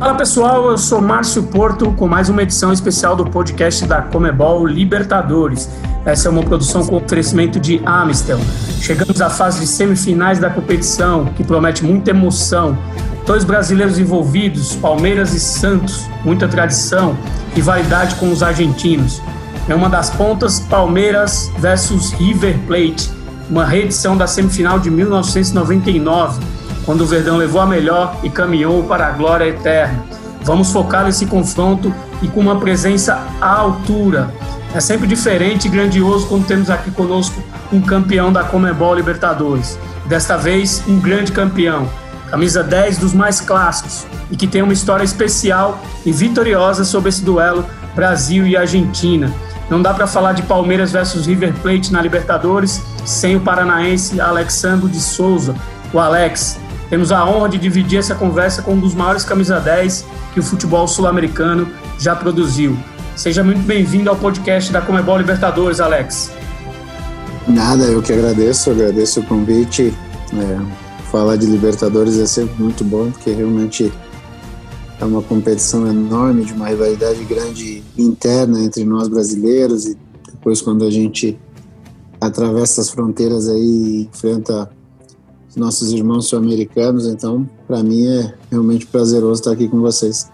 Fala pessoal, eu sou Márcio Porto com mais uma edição especial do podcast da Comebol Libertadores. Essa é uma produção com oferecimento de Amistel. Chegamos à fase de semifinais da competição, que promete muita emoção. Dois brasileiros envolvidos, Palmeiras e Santos, muita tradição, rivalidade com os argentinos. É uma das pontas, Palmeiras versus River Plate, uma reedição da semifinal de 1999 quando o Verdão levou a melhor e caminhou para a glória eterna. Vamos focar nesse confronto e com uma presença à altura. É sempre diferente e grandioso quando temos aqui conosco um campeão da Comebol Libertadores. Desta vez, um grande campeão, camisa 10 dos mais clássicos e que tem uma história especial e vitoriosa sobre esse duelo Brasil e Argentina. Não dá para falar de Palmeiras versus River Plate na Libertadores sem o paranaense Alexandre de Souza, o Alex, temos a honra de dividir essa conversa com um dos maiores camisa 10 que o futebol sul-americano já produziu. Seja muito bem-vindo ao podcast da Comebol Libertadores, Alex. Nada, eu que agradeço, agradeço o convite. É, falar de Libertadores é sempre muito bom, porque realmente é uma competição enorme, de uma rivalidade grande interna entre nós brasileiros e depois quando a gente atravessa as fronteiras aí e enfrenta nossos irmãos sul-americanos. Então, para mim é realmente prazeroso estar aqui com vocês.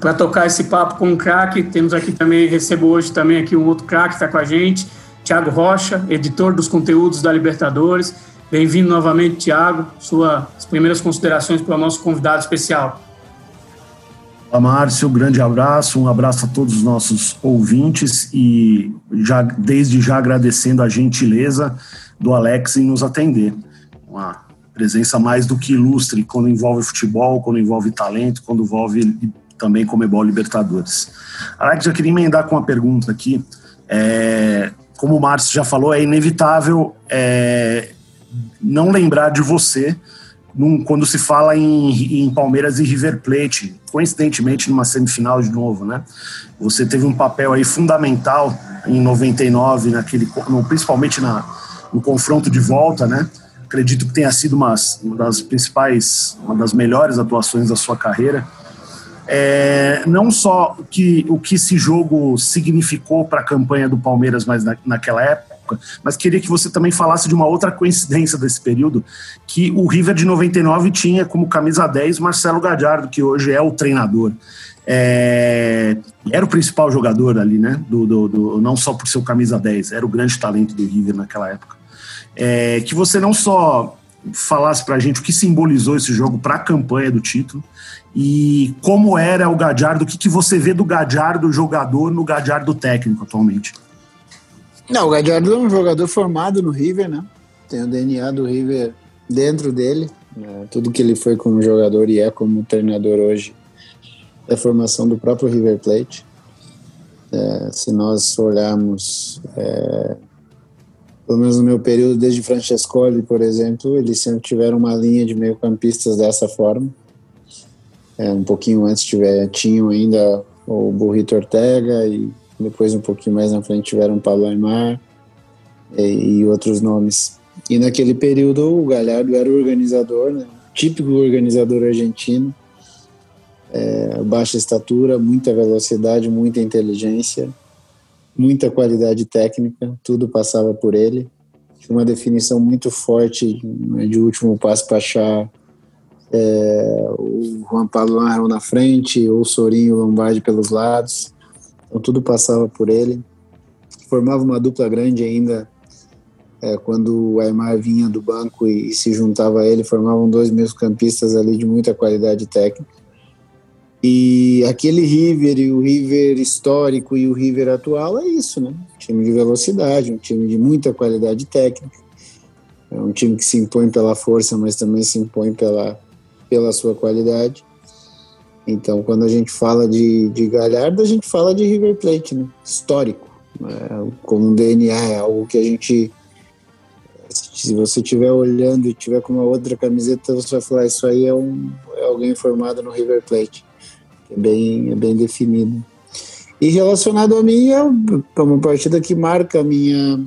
Para tocar esse papo com o craque, temos aqui também, recebo hoje também aqui um outro craque que está com a gente, Tiago Rocha, editor dos conteúdos da Libertadores. Bem-vindo novamente, Tiago. Suas primeiras considerações para o nosso convidado especial. Olá, Márcio, grande abraço, um abraço a todos os nossos ouvintes e já desde já agradecendo a gentileza do Alex em nos atender uma presença mais do que ilustre quando envolve futebol, quando envolve talento, quando envolve também Comebol Libertadores. Alex, eu queria emendar com uma pergunta aqui. É, como o Márcio já falou, é inevitável é, não lembrar de você num, quando se fala em, em, Palmeiras e River Plate, coincidentemente numa semifinal de novo, né? Você teve um papel aí fundamental em 99, naquele, principalmente na, no confronto de volta, né? Acredito que tenha sido uma, uma das principais, uma das melhores atuações da sua carreira. É, não só o que, o que esse jogo significou para a campanha do Palmeiras mas na, naquela época, mas queria que você também falasse de uma outra coincidência desse período, que o River de 99 tinha como camisa 10 Marcelo Gadiardo, que hoje é o treinador. É, era o principal jogador ali, né? Do, do, do, não só por seu camisa 10, era o grande talento do River naquela época é, que você não só falasse para a gente o que simbolizou esse jogo para a campanha do título e como era o Gadiardo, o que, que você vê do Gadiardo jogador no Gadiardo técnico atualmente? Não, o Gadiardo é um jogador formado no River, né? Tem o DNA do River dentro dele. Né? Tudo que ele foi como jogador e é como treinador hoje é formação do próprio River Plate. É, se nós olharmos é, pelo menos no meu período, desde Francescoli, por exemplo, eles sempre tiveram uma linha de meio-campistas dessa forma. É, um pouquinho antes tiver, tinham ainda o Burrito Ortega e depois um pouquinho mais na frente tiveram Pablo Aymar e, e outros nomes. E naquele período o Galhardo era o organizador, né? típico organizador argentino, é, baixa estatura, muita velocidade, muita inteligência muita qualidade técnica, tudo passava por ele. Tinha uma definição muito forte né, de último passo para achar é, o Juan Pablo Marron na frente, ou o Sorinho Lombardi pelos lados. Então tudo passava por ele. Formava uma dupla grande ainda é, quando o Aymar vinha do banco e, e se juntava a ele, formavam dois meio campistas ali de muita qualidade técnica. E aquele River e o River histórico e o River atual é isso, né? Um time de velocidade, um time de muita qualidade técnica. É um time que se impõe pela força, mas também se impõe pela, pela sua qualidade. Então, quando a gente fala de, de Galhardo, a gente fala de River Plate, né? Histórico. É, como um DNA, é algo que a gente. Se você estiver olhando e tiver com uma outra camiseta, você vai falar: Isso aí é, um, é alguém formado no River Plate é bem, é bem definido. E relacionado a mim, é uma partida que marca a minha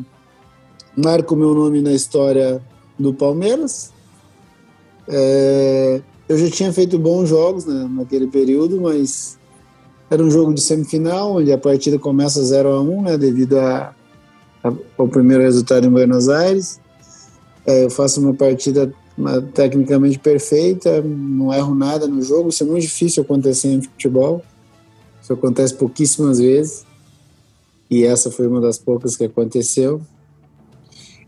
marca o meu nome na história do Palmeiras. É, eu já tinha feito bons jogos né, naquele período, mas era um jogo de semifinal, onde a partida começa 0 a 1 né, devido a, a, ao primeiro resultado em Buenos Aires. É, eu faço uma partida tecnicamente perfeita, não erro nada no jogo. Isso é muito difícil acontecer em futebol. Isso acontece pouquíssimas vezes. E essa foi uma das poucas que aconteceu.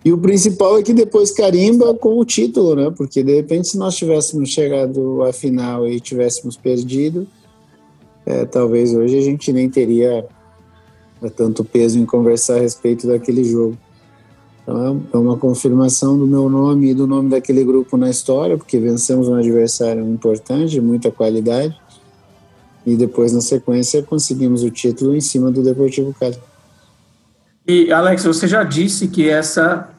E o principal é que depois carimba com o título, né? Porque de repente, se nós tivéssemos chegado à final e tivéssemos perdido, é, talvez hoje a gente nem teria é, tanto peso em conversar a respeito daquele jogo. Então é, é uma confirmação do meu nome e do nome daquele grupo na história, porque vencemos um adversário importante, muita qualidade, e depois na sequência conseguimos o título em cima do Deportivo Cali. E, Alex, você já disse que essa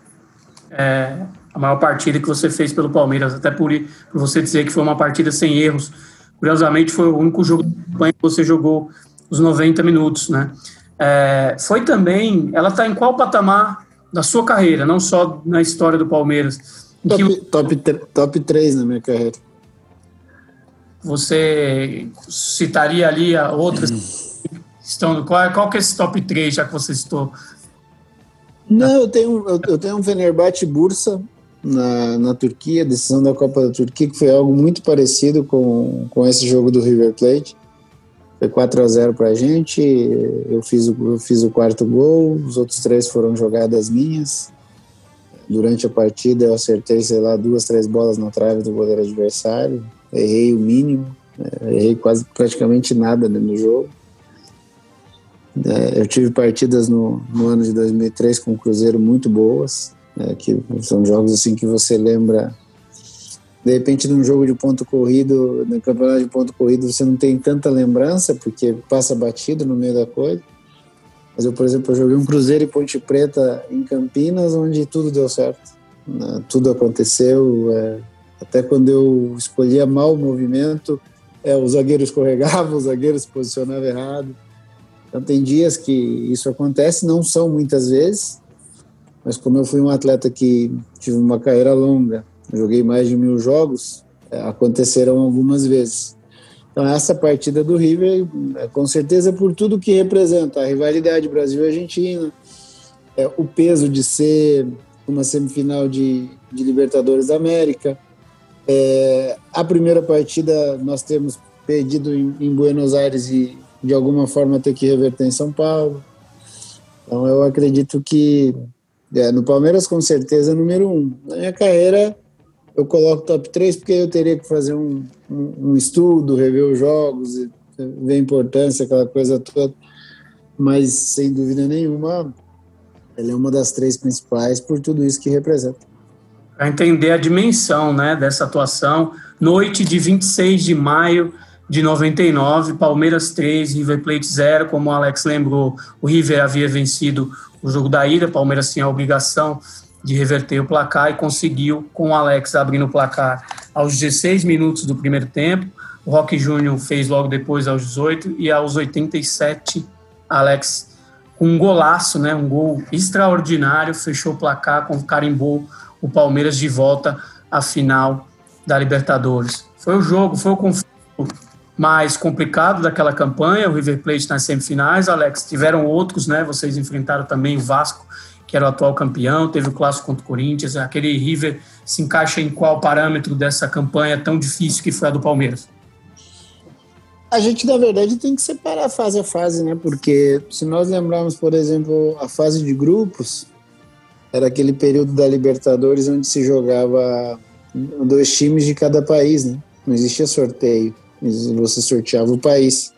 é a maior partida que você fez pelo Palmeiras, até por, por você dizer que foi uma partida sem erros. Curiosamente, foi o único jogo que você jogou os 90 minutos, né? É, foi também, ela está em qual patamar da sua carreira, não só na história do Palmeiras? Top, que, top, top 3 na minha carreira. Você citaria ali outras estão qual, qual que é esse top 3, já que você citou? Não, eu tenho, eu, eu tenho um Fenerbahçe Bursa na, na Turquia, decisão da Copa da Turquia, que foi algo muito parecido com, com esse jogo do River Plate. Foi 4 a 0 para a gente, eu fiz, o, eu fiz o quarto gol, os outros três foram jogadas minhas. Durante a partida eu acertei, sei lá, duas, três bolas na trave do goleiro adversário, errei o mínimo, é, errei quase praticamente nada no jogo. É, eu tive partidas no, no, ano de 2003 com o Cruzeiro muito boas, é, que são jogos assim que você lembra. De repente, num jogo de ponto corrido, no campeonato de ponto corrido, você não tem tanta lembrança, porque passa batido no meio da coisa. Mas eu, por exemplo, eu joguei um Cruzeiro e Ponte Preta em Campinas, onde tudo deu certo. Né? Tudo aconteceu. É, até quando eu escolhia mal o movimento, é, o zagueiro escorregava, o zagueiro se posicionava errado. Então tem dias que isso acontece, não são muitas vezes, mas como eu fui um atleta que tive uma carreira longa, joguei mais de mil jogos, é, aconteceram algumas vezes. Então essa partida do River, é, com certeza por tudo que representa, a rivalidade Brasil-Argentina, é, o peso de ser uma semifinal de, de Libertadores da América, é, a primeira partida nós temos perdido em, em Buenos Aires e de alguma forma ter que reverter em São Paulo. Então eu acredito que é, no Palmeiras com certeza número um. Na minha carreira eu coloco top 3 porque eu teria que fazer um, um, um estudo, rever os jogos, ver a importância, aquela coisa toda. Mas sem dúvida nenhuma, ela é uma das três principais por tudo isso que representa. Para entender a dimensão né, dessa atuação, noite de 26 de maio de 99, Palmeiras 3, River Plate 0, como o Alex lembrou, o River havia vencido o jogo da ida, Palmeiras tinha a obrigação de reverter o placar e conseguiu, com o Alex abrindo o placar aos 16 minutos do primeiro tempo, o Roque Júnior fez logo depois aos 18 e aos 87, Alex com um golaço, né, um gol extraordinário, fechou o placar, com carimbou o Palmeiras de volta à final da Libertadores. Foi o jogo, foi o conflito mais complicado daquela campanha, o River Plate nas semifinais, Alex, tiveram outros, né? Vocês enfrentaram também o Vasco, que era o atual campeão, teve o clássico contra o Corinthians, aquele River se encaixa em qual parâmetro dessa campanha tão difícil que foi a do Palmeiras? A gente, na verdade, tem que separar fase a fase, né? Porque se nós lembrarmos, por exemplo, a fase de grupos, era aquele período da Libertadores onde se jogava dois times de cada país, né? Não existia sorteio você sorteava o país.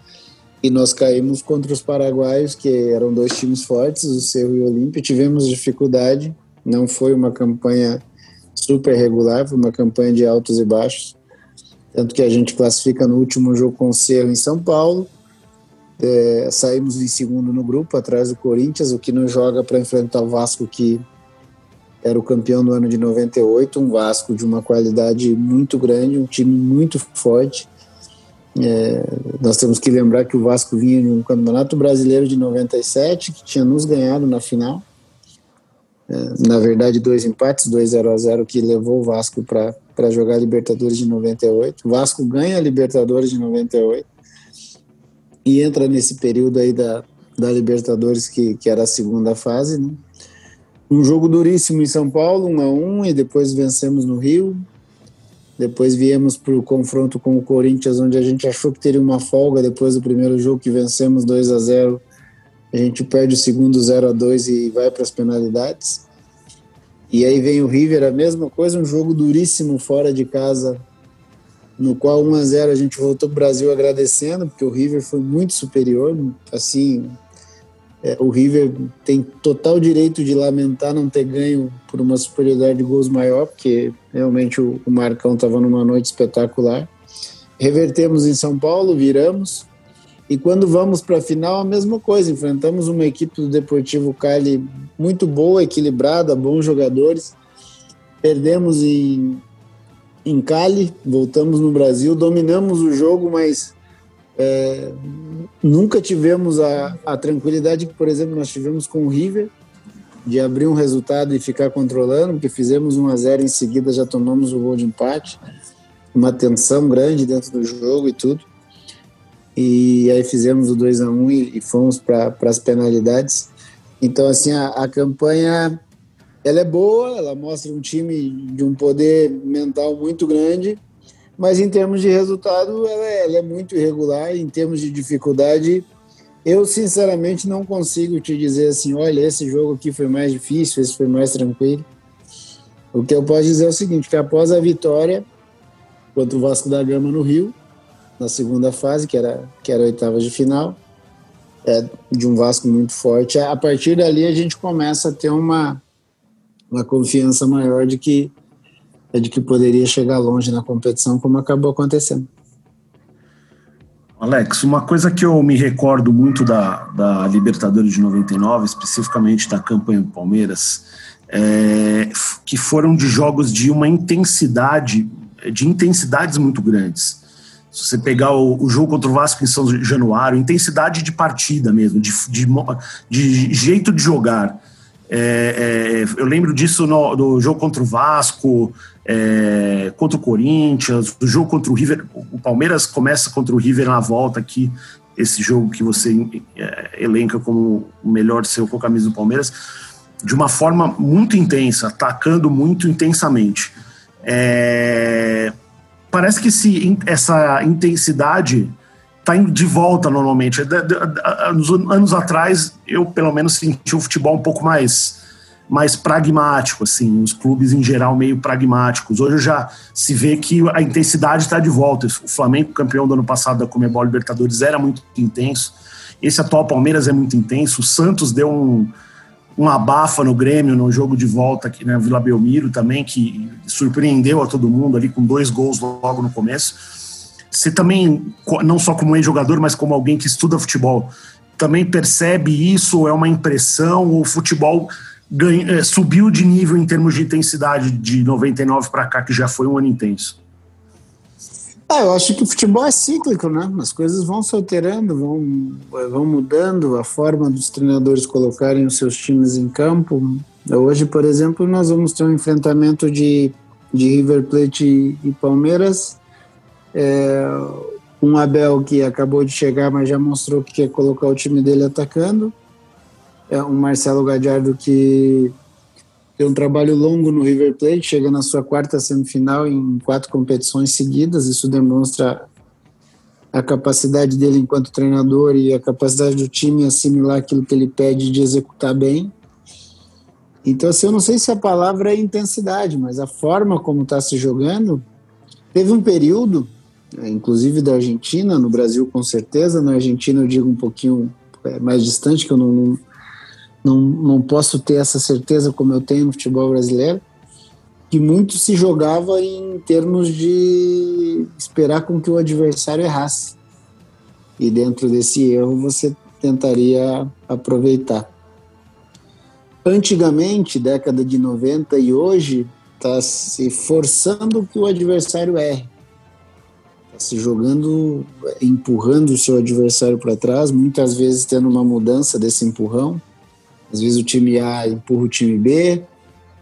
E nós caímos contra os paraguaios, que eram dois times fortes, o Cerro e o Olímpia. Tivemos dificuldade, não foi uma campanha super regular, foi uma campanha de altos e baixos. Tanto que a gente classifica no último jogo com o Cerro em São Paulo. É, saímos em segundo no grupo, atrás do Corinthians, o que nos joga para enfrentar o Vasco, que era o campeão do ano de 98. Um Vasco de uma qualidade muito grande, um time muito forte é, nós temos que lembrar que o Vasco vinha de um campeonato brasileiro de 97, que tinha nos ganhado na final. É, na verdade, dois empates, 2 0 a 0 que levou o Vasco para jogar Libertadores de 98. O Vasco ganha a Libertadores de 98 e entra nesse período aí da, da Libertadores, que, que era a segunda fase. Né? Um jogo duríssimo em São Paulo, um a um, e depois vencemos no Rio. Depois viemos para o confronto com o Corinthians, onde a gente achou que teria uma folga depois do primeiro jogo que vencemos 2 a 0 A gente perde o segundo 0 a 2 e vai para as penalidades. E aí vem o River, a mesma coisa, um jogo duríssimo fora de casa, no qual 1 a 0 a gente voltou para o Brasil agradecendo, porque o River foi muito superior, assim, é, o River tem total direito de lamentar não ter ganho por uma superioridade de gols maior, porque realmente o, o Marcão estava numa noite espetacular. Revertemos em São Paulo, viramos. E quando vamos para a final, a mesma coisa. Enfrentamos uma equipe do Deportivo Cali muito boa, equilibrada, bons jogadores. Perdemos em, em Cali, voltamos no Brasil, dominamos o jogo, mas é, nunca tivemos a, a tranquilidade que, por exemplo, nós tivemos com o River, de abrir um resultado e ficar controlando, porque fizemos 1 a 0 em seguida já tomamos o gol de empate, uma tensão grande dentro do jogo e tudo. E aí fizemos o 2 a 1 e, e fomos para as penalidades. Então, assim, a, a campanha ela é boa, ela mostra um time de um poder mental muito grande, mas em termos de resultado ela é, ela é muito irregular. Em termos de dificuldade, eu sinceramente não consigo te dizer assim, olha, esse jogo aqui foi mais difícil, esse foi mais tranquilo. O que eu posso dizer é o seguinte, que após a vitória contra o Vasco da Gama no Rio, na segunda fase, que era, que era a oitava de final, é, de um Vasco muito forte, a partir dali a gente começa a ter uma, uma confiança maior de que é de que poderia chegar longe na competição, como acabou acontecendo. Alex, uma coisa que eu me recordo muito da, da Libertadores de 99, especificamente da campanha do Palmeiras, é, que foram de jogos de uma intensidade, de intensidades muito grandes. Se você pegar o, o, jogo contra o Vasco em São Januário, intensidade de partida mesmo, de, de, de jeito de jogar. É, é, eu lembro disso no, no, jogo contra o Vasco, é, contra o Corinthians, o jogo contra o River. O Palmeiras começa contra o River na volta aqui, esse jogo que você é, elenca como o melhor seu com a camisa do Palmeiras, de uma forma muito intensa, atacando muito intensamente. É, parece que se, essa intensidade está de volta normalmente. Nos anos atrás, eu pelo menos senti o futebol um pouco mais mais pragmático, assim, os clubes em geral meio pragmáticos. Hoje já se vê que a intensidade está de volta. O Flamengo, campeão do ano passado da Comebol Libertadores, era muito intenso. Esse atual Palmeiras é muito intenso. O Santos deu um, um abafa no Grêmio no jogo de volta aqui na Vila Belmiro também, que surpreendeu a todo mundo ali com dois gols logo no começo. Você também, não só como ex-jogador, mas como alguém que estuda futebol, também percebe isso? Ou é uma impressão? Ou o futebol ganha, é, subiu de nível em termos de intensidade de 99 para cá, que já foi um ano intenso? Ah, eu acho que o futebol é cíclico, né? As coisas vão se alterando, vão, vão mudando, a forma dos treinadores colocarem os seus times em campo. Hoje, por exemplo, nós vamos ter um enfrentamento de, de River Plate e, Palmeiras. É, um Abel que acabou de chegar, mas já mostrou que quer colocar o time dele atacando um Marcelo Gadiardo que tem um trabalho longo no River Plate, chega na sua quarta semifinal em quatro competições seguidas. Isso demonstra a capacidade dele enquanto treinador e a capacidade do time assimilar aquilo que ele pede de executar bem. Então, assim, eu não sei se a palavra é intensidade, mas a forma como está se jogando. Teve um período, inclusive da Argentina, no Brasil com certeza, na Argentina eu digo um pouquinho é, mais distante, que eu não não, não posso ter essa certeza como eu tenho no futebol brasileiro, que muito se jogava em termos de esperar com que o adversário errasse. E dentro desse erro você tentaria aproveitar. Antigamente, década de 90 e hoje, está se forçando que o adversário erre. Está se jogando, empurrando o seu adversário para trás, muitas vezes tendo uma mudança desse empurrão às vezes o time A empurra o time B,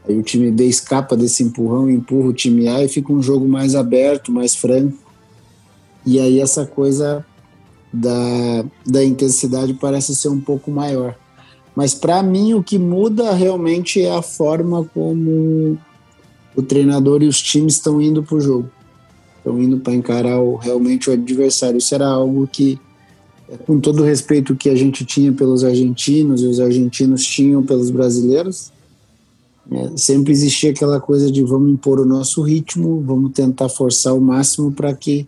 Aí o time B escapa desse empurrão, empurra o time A e fica um jogo mais aberto, mais franco. E aí essa coisa da, da intensidade parece ser um pouco maior. Mas para mim o que muda realmente é a forma como o treinador e os times estão indo para o jogo. Estão indo para encarar o, realmente o adversário. Isso era algo que, com todo o respeito que a gente tinha pelos argentinos e os argentinos tinham pelos brasileiros, é, sempre existia aquela coisa de vamos impor o nosso ritmo, vamos tentar forçar o máximo para que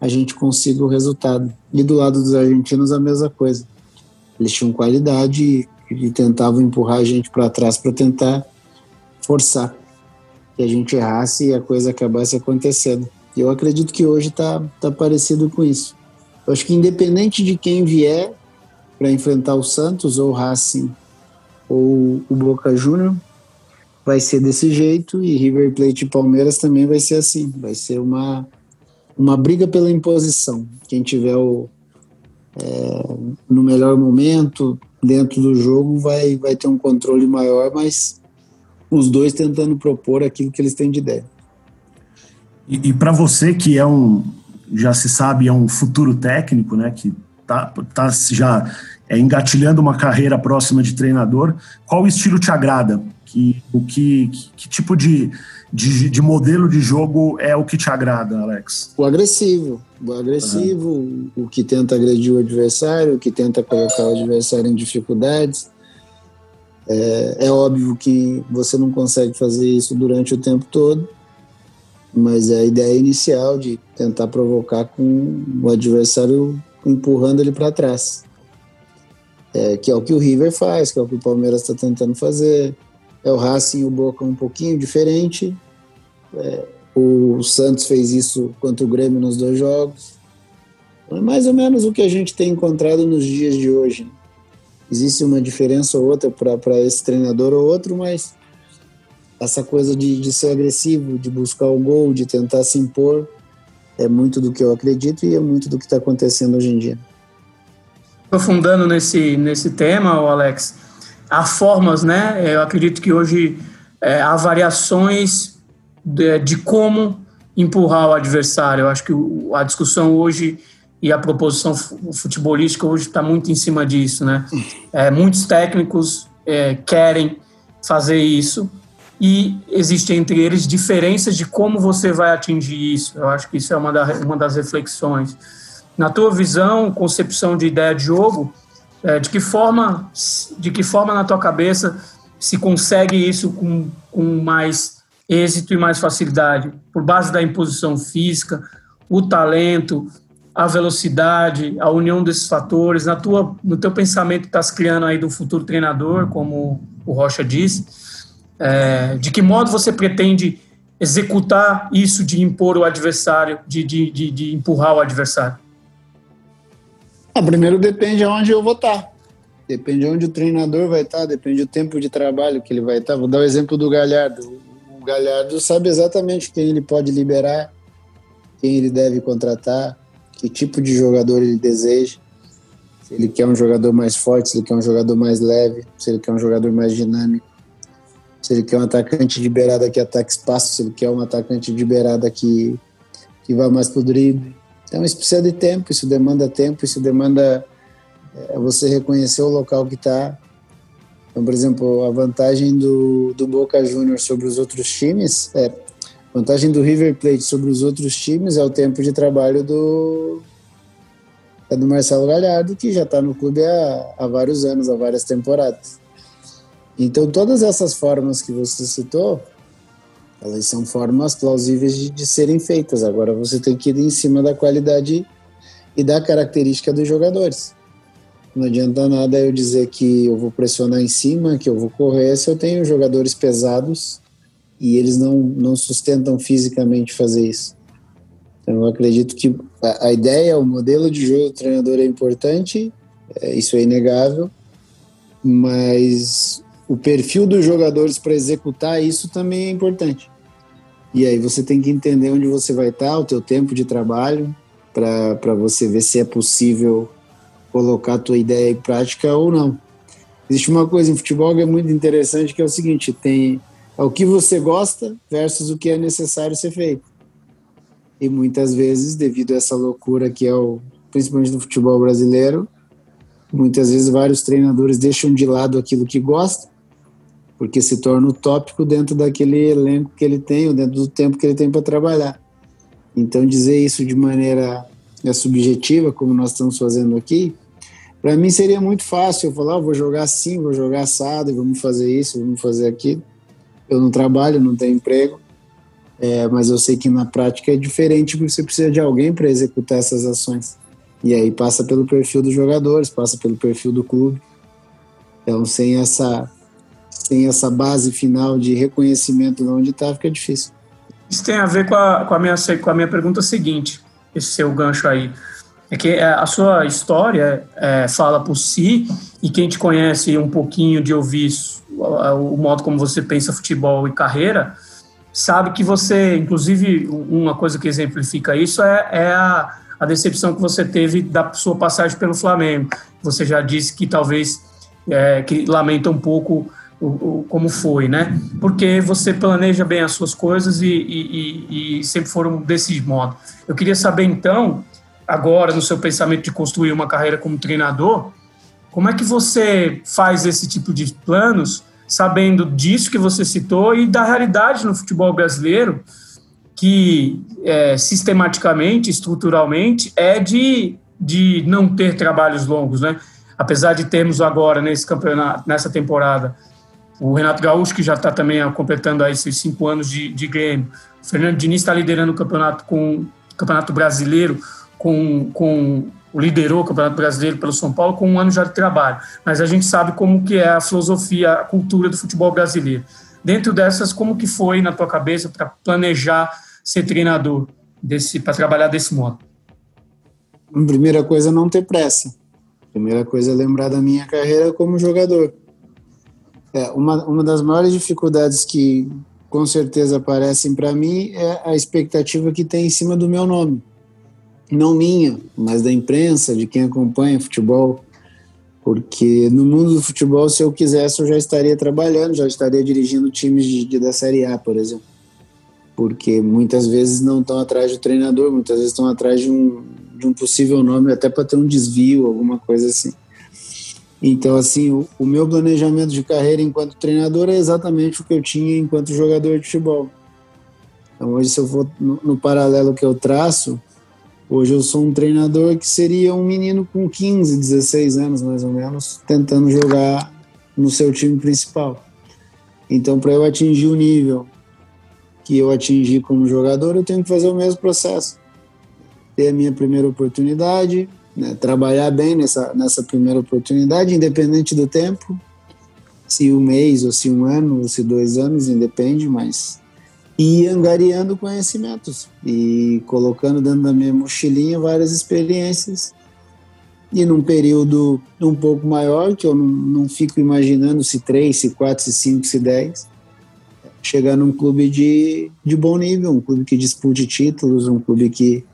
a gente consiga o resultado. E do lado dos argentinos a mesma coisa. Eles tinham qualidade e, e tentavam empurrar a gente para trás para tentar forçar que a gente errasse e a coisa acabasse acontecendo. E eu acredito que hoje está tá parecido com isso. Eu acho que independente de quem vier para enfrentar o Santos ou o Racing ou o Boca Júnior, vai ser desse jeito e River Plate e Palmeiras também vai ser assim. Vai ser uma, uma briga pela imposição. Quem tiver o, é, no melhor momento dentro do jogo vai, vai ter um controle maior, mas os dois tentando propor aquilo que eles têm de ideia. E, e para você que é um, já se sabe, é um futuro técnico, né, que tá, tá já é, engatilhando uma carreira próxima de treinador, qual estilo te agrada? Que, o que, que, que tipo de, de, de, modelo de jogo é o que te agrada, Alex? O agressivo. O agressivo, uhum. o que tenta agredir o adversário, o que tenta colocar o adversário em dificuldades. É, é óbvio que você não consegue fazer isso durante o tempo todo, mas é a ideia inicial de tentar provocar com o adversário empurrando ele para trás. É, que é o que o River faz, que é o que o Palmeiras está tentando fazer é o Racing e o Boca um pouquinho diferente. É, o Santos fez isso contra o Grêmio nos dois jogos. É mais ou menos o que a gente tem encontrado nos dias de hoje. Existe uma diferença ou outra para esse treinador ou outro, mas essa coisa de, de ser agressivo, de buscar o gol, de tentar se impor, é muito do que eu acredito e é muito do que está acontecendo hoje em dia. Aprofundando nesse, nesse tema, Alex, há formas, né? Eu acredito que hoje é, há variações de, de, como empurrar o adversário. Eu acho que a discussão hoje e a proposição futebolística hoje está muito em cima disso, né? É, muitos técnicos é, querem fazer isso e existem entre eles diferenças de como você vai atingir isso. Eu acho que isso é uma, da, uma das reflexões. Na tua visão, concepção de ideia de jogo, é, de que forma, de que forma na tua cabeça se consegue isso com, com mais êxito e mais facilidade? Por base da imposição física, o talento, a velocidade, a união desses fatores, na tua, no teu pensamento que estás criando aí do futuro treinador, como o Rocha disse, é, de que modo você pretende executar isso de impor o adversário, de, de, de, de empurrar o adversário? Ah, primeiro depende aonde eu vou estar. Depende onde o treinador vai estar, depende do tempo de trabalho que ele vai estar. Vou dar o exemplo do Galhardo. O Galhardo sabe exatamente quem ele pode liberar, quem ele deve contratar, que tipo de jogador ele deseja. Se ele quer um jogador mais forte, se ele quer um jogador mais leve, se ele quer um jogador mais dinâmico, se ele quer um atacante de beirada que ataque espaço, se ele quer um atacante de beirada que, que vá mais pro drible. Então isso precisa de tempo, isso demanda tempo, isso demanda é, você reconhecer o local que está. Então, por exemplo, a vantagem do, do Boca Juniors sobre os outros times, é, a vantagem do River Plate sobre os outros times é o tempo de trabalho do, é do Marcelo Galhardo, que já está no clube há, há vários anos, há várias temporadas. Então, todas essas formas que você citou, elas são formas plausíveis de, de, serem feitas. Agora você tem que ir em cima da qualidade e da característica dos jogadores. Não adianta nada eu dizer que eu vou pressionar em cima, que eu vou correr, se eu tenho jogadores pesados e eles não, não sustentam fisicamente fazer isso. Então eu acredito que a, a ideia, o modelo de jogo do treinador é importante, é, isso é inegável, mas o perfil dos jogadores para executar isso também é importante. E aí você tem que entender onde você vai estar, o teu tempo de trabalho, para você ver se é possível colocar a tua ideia em prática ou não. Existe uma coisa em futebol que é muito interessante, que é o seguinte, tem ao que você gosta versus o que é necessário ser feito. E muitas vezes, devido a essa loucura que é o, principalmente no futebol brasileiro, muitas vezes vários treinadores deixam de lado aquilo que gosta, porque se torna utópico dentro daquele elenco que ele tem, ou dentro do tempo que ele tem para trabalhar. Então, dizer isso de maneira é, subjetiva, como nós estamos fazendo aqui, para mim seria muito fácil eu falar, oh, vou jogar assim, vou jogar assado, vamos fazer isso, vamos fazer aquilo eu não trabalho, não tenho emprego, é, mas eu sei que na prática é diferente porque você precisa de alguém para executar essas ações. E aí passa pelo perfil dos jogadores, passa pelo perfil do clube. Então, sem essa, sem essa base final de reconhecimento de onde está, fica difícil. Isso tem a ver com a, com a, minha, com a minha pergunta seguinte, esse seu gancho aí. É que é, a sua história é, fala por si, e quem te conhece um pouquinho de ouvir isso, o modo como você pensa futebol e carreira, sabe que você, inclusive, uma coisa que exemplifica isso é, é a, a, decepção que você teve da sua passagem pelo Flamengo. Você já disse que talvez é, que lamenta um pouco como foi, né? Porque você planeja bem as suas coisas e, e, e, e sempre foram desse modo. Eu queria saber então, agora no seu pensamento de construir uma carreira como treinador, como é que você faz esse tipo de planos sabendo disso que você citou e da realidade no futebol brasileiro, que é, sistematicamente, estruturalmente, é de, de não ter trabalhos longos, né? Apesar de termos agora nesse campeonato, nessa temporada, o Renato Gaúcho, que já está também completando aí seus cinco anos de, de Grêmio, o Fernando Diniz está liderando o campeonato, com, campeonato brasileiro com, com liderou o Campeonato Brasileiro pelo São Paulo com um ano já de trabalho, mas a gente sabe como que é a filosofia, a cultura do futebol brasileiro. Dentro dessas, como que foi na tua cabeça para planejar ser treinador para trabalhar desse modo? Primeira coisa, não ter pressa. Primeira coisa é lembrar da minha carreira como jogador. É, uma, uma das maiores dificuldades que com certeza aparecem para mim é a expectativa que tem em cima do meu nome não minha, mas da imprensa, de quem acompanha futebol, porque no mundo do futebol, se eu quisesse, eu já estaria trabalhando, já estaria dirigindo times de, de, da Série A, por exemplo. Porque muitas vezes não estão atrás do treinador, muitas vezes estão atrás de um, de um possível nome, até para ter um desvio, alguma coisa assim. Então, assim, o, o, meu planejamento de carreira enquanto treinador é exatamente o que eu tinha enquanto jogador de futebol. Então, hoje, se eu for no, no paralelo que eu traço, Hoje eu sou um treinador que seria um menino com 15, 16 anos mais ou menos, tentando jogar no seu time principal. Então, para eu atingir o nível que eu atingi como jogador, eu tenho que fazer o mesmo processo. Ter a minha primeira oportunidade, né, trabalhar bem nessa, nessa primeira oportunidade, independente do tempo, se um mês, ou se um ano, ou se dois anos, independe, mas e angariando conhecimentos e colocando dentro da minha mochilinha várias experiências. E num período um pouco maior, que eu não, não fico imaginando se três, se quatro, se cinco, se dez, chegar num clube de, de bom nível, um clube que dispute títulos, um clube que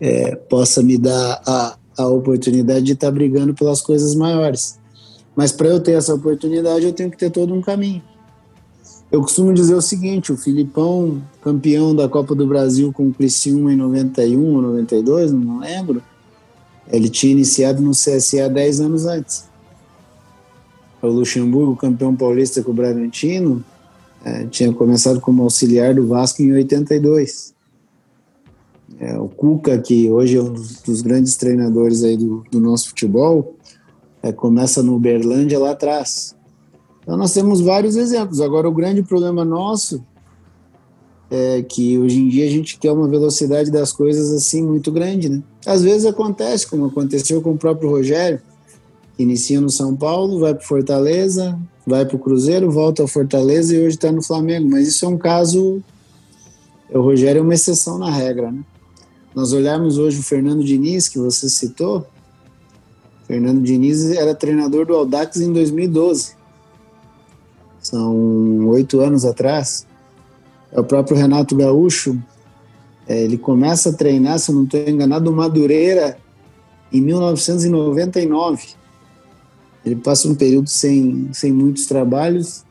é, possa me dar a, a oportunidade de estar brigando pelas coisas maiores. Mas para eu ter essa oportunidade, eu tenho que ter todo um caminho. Eu costumo dizer o seguinte: o Filipão, campeão da Copa do Brasil com o Criciúma em 91 ou 92, não lembro, ele tinha iniciado no CSA 10 anos antes. O Luxemburgo, campeão paulista com o Bragantino, é, tinha começado como auxiliar do Vasco em 82. É, o Cuca, que hoje é um dos grandes treinadores aí do, do nosso futebol, é, começa no Uberlândia lá atrás. Então, nós temos vários exemplos. Agora, o grande problema nosso é que hoje em dia a gente quer uma velocidade das coisas assim muito grande, né? Às vezes acontece, como aconteceu com o próprio Rogério, que inicia no São Paulo, vai para Fortaleza, vai para o Cruzeiro, volta ao Fortaleza e hoje está no Flamengo. Mas isso é um caso. O Rogério é uma exceção na regra, né? Nós olharmos hoje o Fernando Diniz, que você citou. Fernando Diniz era treinador do Audax em 2012 são oito anos atrás. É o próprio Renato Gaúcho, é, ele começa a treinar, se eu não estou enganado, Madureira em 1999. Ele passa um período sem, sem muitos trabalhos,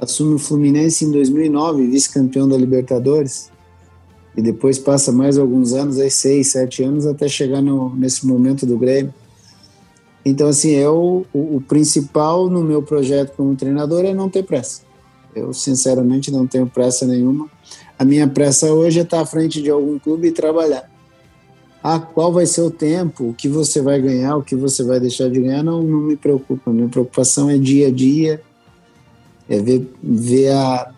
assume o Fluminense em 2009, vice-campeão da Libertadores, e depois passa mais alguns anos, aí seis, sete anos, até chegar no, nesse momento do Grêmio. Então, assim, eu, o, o principal no meu projeto como treinador é não ter pressa. Eu, sinceramente, não tenho pressa nenhuma. A minha pressa hoje é estar à frente de algum clube e trabalhar. Ah, qual vai ser o tempo, o que você vai ganhar, o que você vai deixar de ganhar, não, não me preocupa. Minha preocupação é dia a dia, é ver, ver a,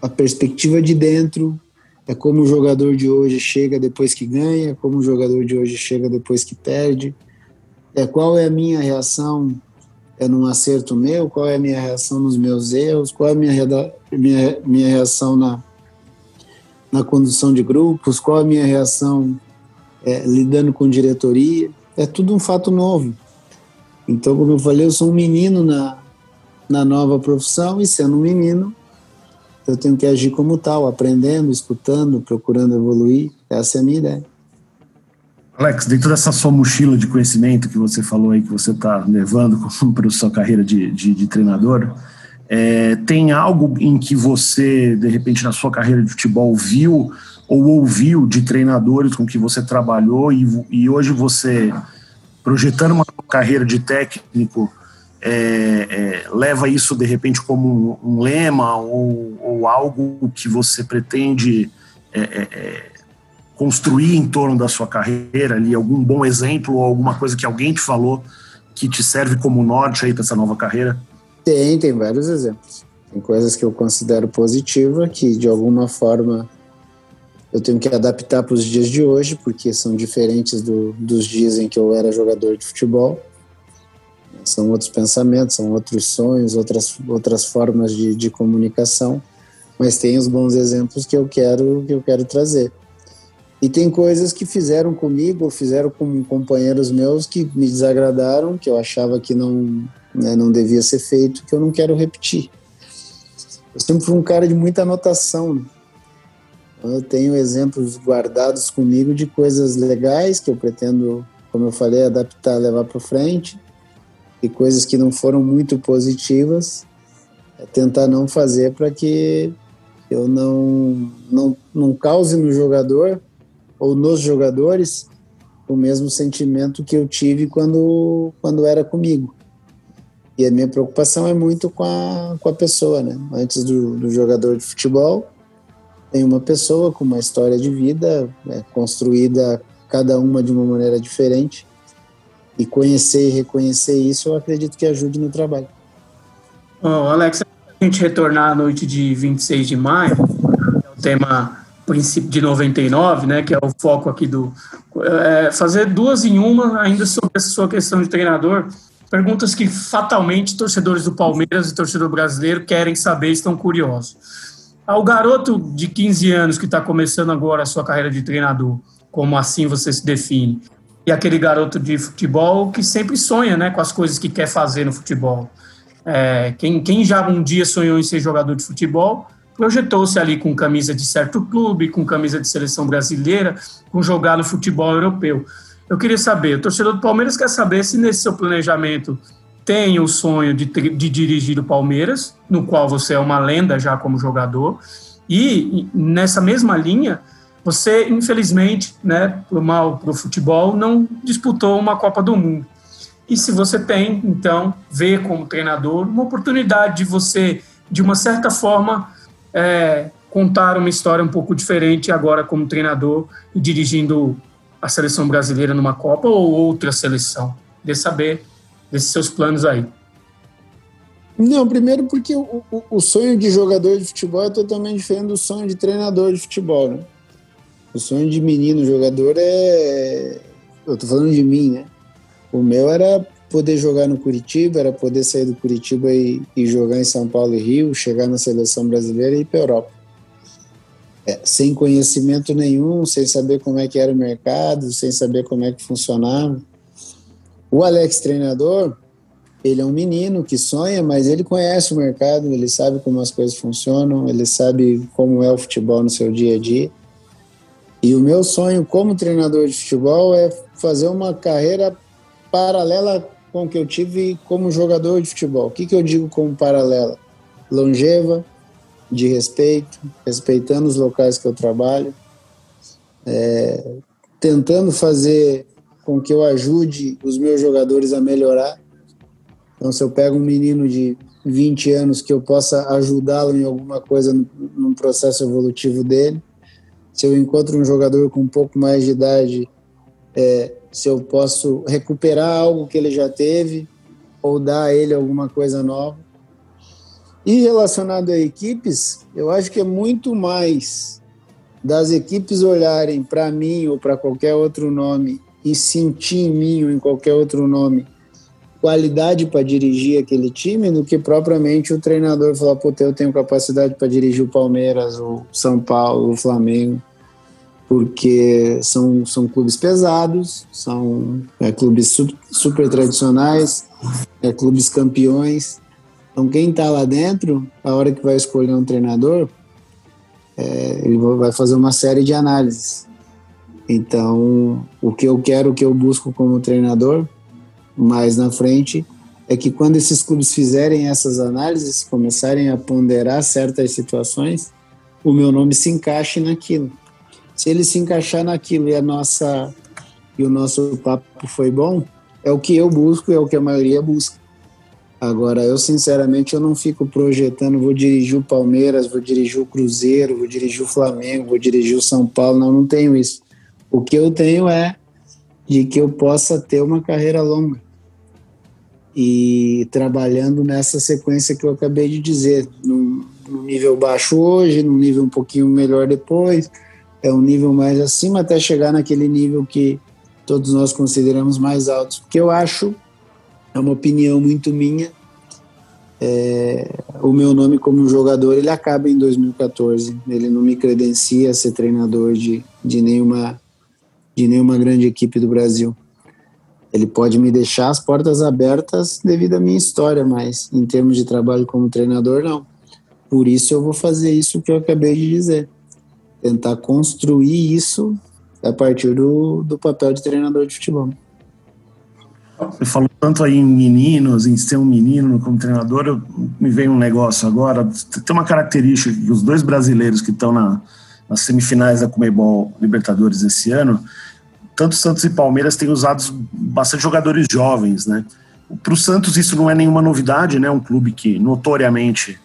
a perspectiva de dentro, é como o jogador de hoje chega depois que ganha, como o jogador de hoje chega depois que perde, é qual é a minha reação é num acerto meu, qual é a minha reação nos meus erros, qual é a minha, minha, minha reação na, na condução de grupos, qual é a minha reação é, lidando com diretoria, é tudo um fato novo. Então, como eu falei, eu sou um menino na, na nova profissão e sendo um menino, eu tenho que agir como tal, aprendendo, escutando, procurando evoluir. Essa é a minha ideia. Alex, dentro dessa sua mochila de conhecimento que você falou aí, que você está levando para a sua carreira de, de, de treinador, é, tem algo em que você, de repente, na sua carreira de futebol, viu ou ouviu de treinadores com que você trabalhou e, e hoje você, projetando uma carreira de técnico, é, é, leva isso de repente como um, um lema ou, ou, algo que você pretende é, é, é, construir em torno da sua carreira ali, algum bom exemplo ou alguma coisa que alguém te falou que te serve como norte aí para essa nova carreira? Tem, tem vários exemplos. Tem coisas que eu considero positiva que de alguma forma eu tenho que adaptar para os dias de hoje, porque são diferentes do, dos dias em que eu era jogador de futebol são outros pensamentos, são outros sonhos, outras, outras formas de, de comunicação, mas tem os bons exemplos que eu quero que eu quero trazer. E tem coisas que fizeram comigo, ou fizeram com companheiros meus que me desagradaram, que eu achava que não, né, não devia ser feito, que eu não quero repetir. Eu sempre fui um cara de muita anotação. Eu tenho exemplos guardados comigo de coisas legais que eu pretendo, como eu falei, adaptar, levar para frente e coisas que não foram muito positivas, é tentar não fazer para que eu não, não, não cause no jogador ou nos jogadores o mesmo sentimento que eu tive quando, quando era comigo. E a minha preocupação é muito com a, com a pessoa, né? Antes do, do jogador de futebol, tem uma pessoa com uma história de vida né, construída cada uma de uma maneira diferente e conhecer e reconhecer isso, eu acredito que ajude no trabalho. Oh, Alex, a gente retornar à noite de 26 de maio, é o tema princípio de 99, né, que é o foco aqui do é, fazer duas em uma ainda sobre essa sua questão de treinador, perguntas que fatalmente torcedores do Palmeiras e torcedor brasileiro querem saber, estão curiosos. Ao garoto de 15 anos que está começando agora a sua carreira de treinador, como assim você se define? E aquele garoto de futebol que sempre sonha né, com as coisas que quer fazer no futebol. É, quem, quem já um dia sonhou em ser jogador de futebol, projetou-se ali com camisa de certo clube, com camisa de seleção brasileira, com jogar no futebol europeu. Eu queria saber, o torcedor do Palmeiras quer saber se nesse seu planejamento tem o sonho de, de dirigir o Palmeiras, no qual você é uma lenda já como jogador, e nessa mesma linha, você, infelizmente, né, por mal para o futebol, não disputou uma Copa do Mundo. E se você tem, então, vê como treinador uma oportunidade de você, de uma certa forma, é, contar uma história um pouco diferente agora como treinador e dirigindo a seleção brasileira numa Copa ou outra seleção. De saber desses seus planos aí. Não, primeiro porque o, o, o sonho de jogador de futebol é totalmente diferente do sonho de treinador de futebol, né? O sonho de menino jogador é. Eu tô falando de mim, né? O meu era poder jogar no Curitiba, era poder sair do Curitiba e, e jogar em São Paulo e Rio, chegar na seleção brasileira e ir para Europa. É, sem conhecimento nenhum, sem saber como é que era o mercado, sem saber como é que funcionava. O Alex treinador, ele é um menino que sonha, mas ele conhece o mercado, ele sabe como as coisas funcionam, ele sabe como é o futebol no seu dia a dia. E o meu sonho como treinador de futebol é fazer uma carreira paralela com o que eu tive como jogador de futebol. O que, que eu digo como paralela? longeva, de respeito, respeitando os locais que eu trabalho, é, tentando fazer com que eu ajude os meus jogadores a melhorar. Então, se eu pego um menino de 20 anos que eu possa ajudá-lo em alguma coisa no, no, processo evolutivo dele, se eu encontro um jogador com um pouco mais de idade, é, se eu posso recuperar algo que ele já teve ou dar a ele alguma coisa nova. E relacionado a equipes, eu acho que é muito mais das equipes olharem para mim ou para qualquer outro nome e sentir em mim ou em qualquer outro nome qualidade para dirigir aquele time do que propriamente o treinador falar, pô, eu tenho capacidade para dirigir o Palmeiras, o São Paulo, o Flamengo, porque são, são clubes pesados, são é, clubes super tradicionais, é, clubes campeões. Então, quem está lá dentro, a hora que vai escolher um treinador, é, ele vai fazer uma série de análises. Então, o que eu quero, o que eu busco como treinador, mais na frente, é que quando esses clubes fizerem essas análises, começarem a ponderar certas situações, o meu nome se encaixe naquilo. Se ele se encaixar naquilo e a nossa e o nosso papo foi bom, é o que eu busco, é o que a maioria busca. Agora, eu sinceramente eu não fico projetando, vou dirigir o Palmeiras, vou dirigir o Cruzeiro, vou dirigir o Flamengo, vou dirigir o São Paulo, não, não tenho isso. O que eu tenho é de que eu possa ter uma carreira longa e trabalhando nessa sequência que eu acabei de dizer, num, num nível baixo hoje, num nível um pouquinho melhor depois, é um nível mais acima até chegar naquele nível que todos nós consideramos mais alto. Porque eu acho, é uma opinião muito minha, é, o meu nome como jogador ele acaba em 2014. Ele não me credencia a ser treinador de, de, nenhuma, de nenhuma grande equipe do Brasil. Ele pode me deixar as portas abertas devido à minha história, mas em termos de trabalho como treinador, não. Por isso eu vou fazer isso que eu acabei de dizer. Tentar construir isso a partir do, do papel de treinador de futebol. Você falou tanto aí em meninos, em ser um menino como treinador, eu, me veio um negócio agora. Tem uma característica que os dois brasileiros que estão na, nas semifinais da Comebol Libertadores esse ano, tanto Santos e Palmeiras têm usado bastante jogadores jovens, né? Para o Santos isso não é nenhuma novidade, né? Um clube que notoriamente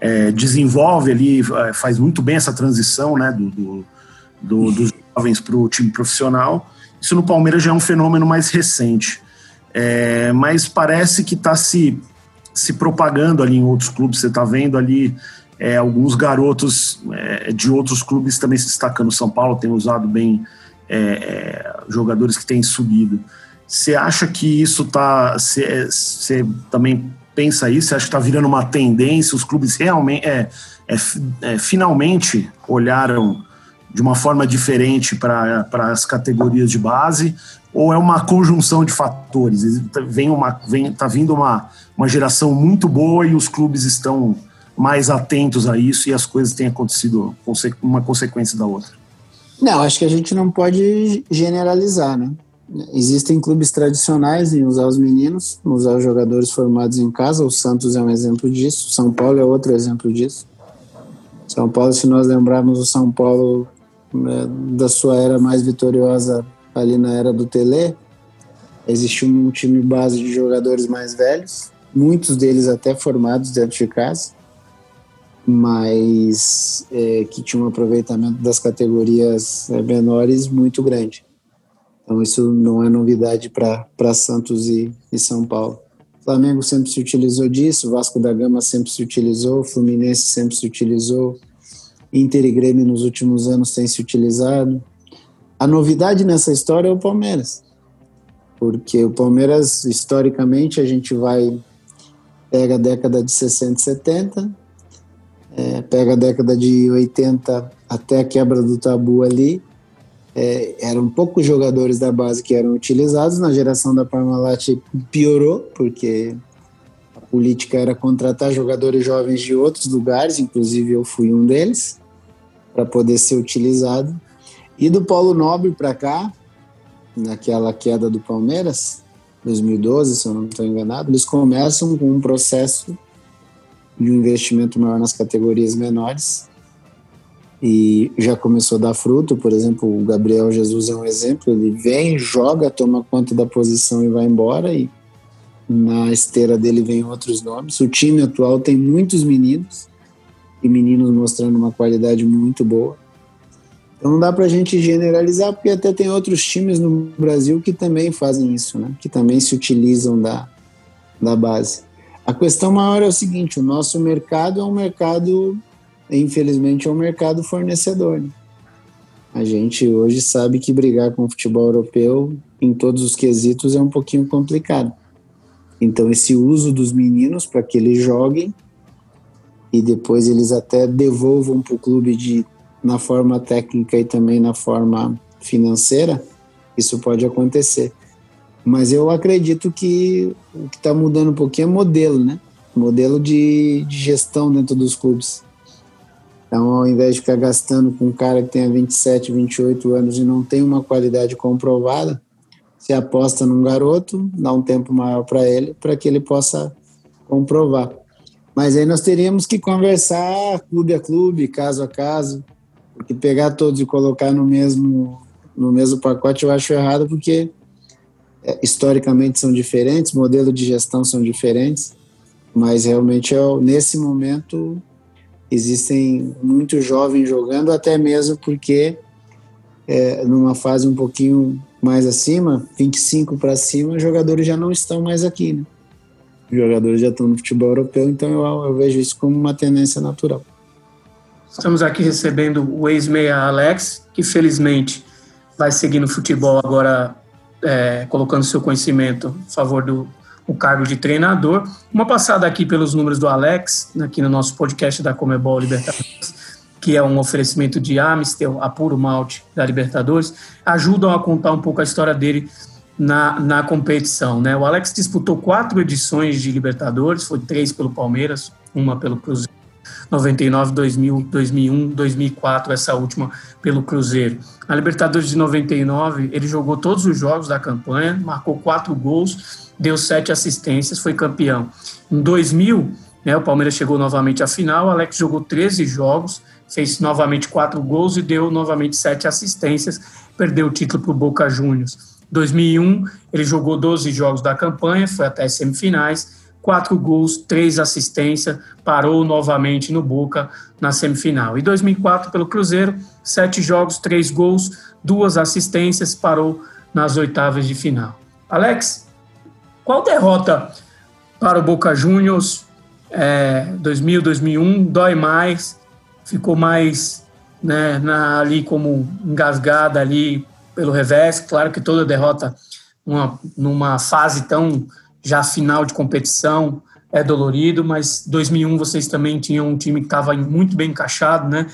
é, desenvolve ali, é, faz muito bem essa transição, né? Do, do, do dos jovens para o time profissional. Isso no Palmeiras já é um fenômeno mais recente. É, mas parece que está se, se propagando ali em outros clubes. Você está vendo ali é, alguns garotos é, de outros clubes também se destacando. São Paulo tem usado bem é, é, jogadores que têm subido. Você acha que isso está. Você também pensa isso? Você acha que está virando uma tendência? Os clubes realmente, é, é, finalmente olharam de uma forma diferente para as categorias de base? Ou é uma conjunção de fatores? Vem uma, vem, tá vindo uma, uma geração muito boa e os clubes estão mais atentos a isso e as coisas têm acontecido uma consequência da outra? Não, acho que a gente não pode generalizar, né? Existem clubes tradicionais em usar os meninos, usar os jogadores formados em casa. O Santos é um exemplo disso. São Paulo é outro exemplo disso. São Paulo, se nós lembrarmos o São Paulo né, da sua era mais vitoriosa ali na era do Tele, existiu um time base de jogadores mais velhos, muitos deles até formados dentro de casa, mas é, que tinha um aproveitamento das categorias é, menores muito grande. Então isso não é novidade para Santos e, e São Paulo. Flamengo sempre se utilizou disso, Vasco da Gama sempre se utilizou, Fluminense sempre se utilizou, Inter e Grêmio nos últimos anos têm se utilizado. A novidade nessa história é o Palmeiras, porque o Palmeiras, historicamente, a gente vai, pega a década de 60 e 70, é, pega a década de 80 até a quebra do tabu ali, é, eram poucos jogadores da base que eram utilizados, na geração da Parmalat piorou, porque a política era contratar jogadores jovens de outros lugares, inclusive eu fui um deles, para poder ser utilizado. E do Paulo Nobre para cá, naquela queda do Palmeiras, 2012, se eu não estou enganado, eles começam com um processo de um investimento maior nas categorias menores e já começou a dar fruto. Por exemplo, o Gabriel Jesus é um exemplo. Ele vem, joga, toma conta da posição e vai embora. E na esteira dele vem outros nomes. O time atual tem muitos meninos e meninos mostrando uma qualidade muito boa. Então não dá para a gente generalizar, porque até tem outros times no Brasil que também fazem isso, né? que também se utilizam da, da base. A questão maior é o seguinte: o nosso mercado é um mercado infelizmente, é um mercado fornecedor. Né? A gente hoje sabe que brigar com o futebol europeu em todos os quesitos é um pouquinho complicado. Então, esse uso dos meninos para que eles joguem e depois eles até devolvam para o clube de, na forma técnica e também na forma financeira, isso pode acontecer. Mas eu acredito que o que está mudando um pouquinho é modelo, né? Modelo de, de gestão dentro dos clubes. Então, ao invés de ficar gastando com um cara que tenha 27, 28 anos e não tem uma qualidade comprovada, se aposta num garoto, dá um tempo maior para ele, para que ele possa comprovar. Mas aí nós teríamos que conversar clube a clube, caso a caso, porque pegar todos e colocar no mesmo no mesmo pacote eu acho errado, porque historicamente são diferentes, modelos de gestão são diferentes, mas realmente é, nesse momento existem muitos jovens jogando, até mesmo porque é, numa fase um pouquinho mais acima, 25 para cima, jogadores já não estão mais aqui, né? Os jogadores já estão no futebol europeu, então eu, eu vejo isso como uma tendência natural. Estamos aqui recebendo o ex-meia Alex, que felizmente vai seguir no futebol agora, é, colocando seu conhecimento a favor do, o cargo de treinador. Uma passada aqui pelos números do Alex, aqui no nosso podcast da Comebol Libertadores, que é um oferecimento de Amistel, a puro malte da Libertadores, ajudam a contar um pouco a história dele na, na competição. Né? O Alex disputou quatro edições de Libertadores, foi três pelo Palmeiras, uma pelo Cruzeiro, 99, 2000, 2001, 2004, essa última pelo Cruzeiro. Na Libertadores de 99, ele jogou todos os jogos da campanha, marcou quatro gols deu sete assistências, foi campeão. Em 2000, né, o Palmeiras chegou novamente à final, Alex jogou 13 jogos, fez novamente quatro gols e deu novamente sete assistências, perdeu o título para o Boca Juniors. 2001, ele jogou 12 jogos da campanha, foi até as semifinais, quatro gols, três assistências, parou novamente no Boca na semifinal. E 2004, pelo Cruzeiro, sete jogos, três gols, duas assistências, parou nas oitavas de final. Alex, qual derrota para o Boca Juniors é, 2000, 2001 dói mais? Ficou mais né, na, ali como engasgada ali pelo revés. Claro que toda derrota uma, numa fase tão já final de competição é dolorido, mas 2001 vocês também tinham um time que estava muito bem encaixado, né?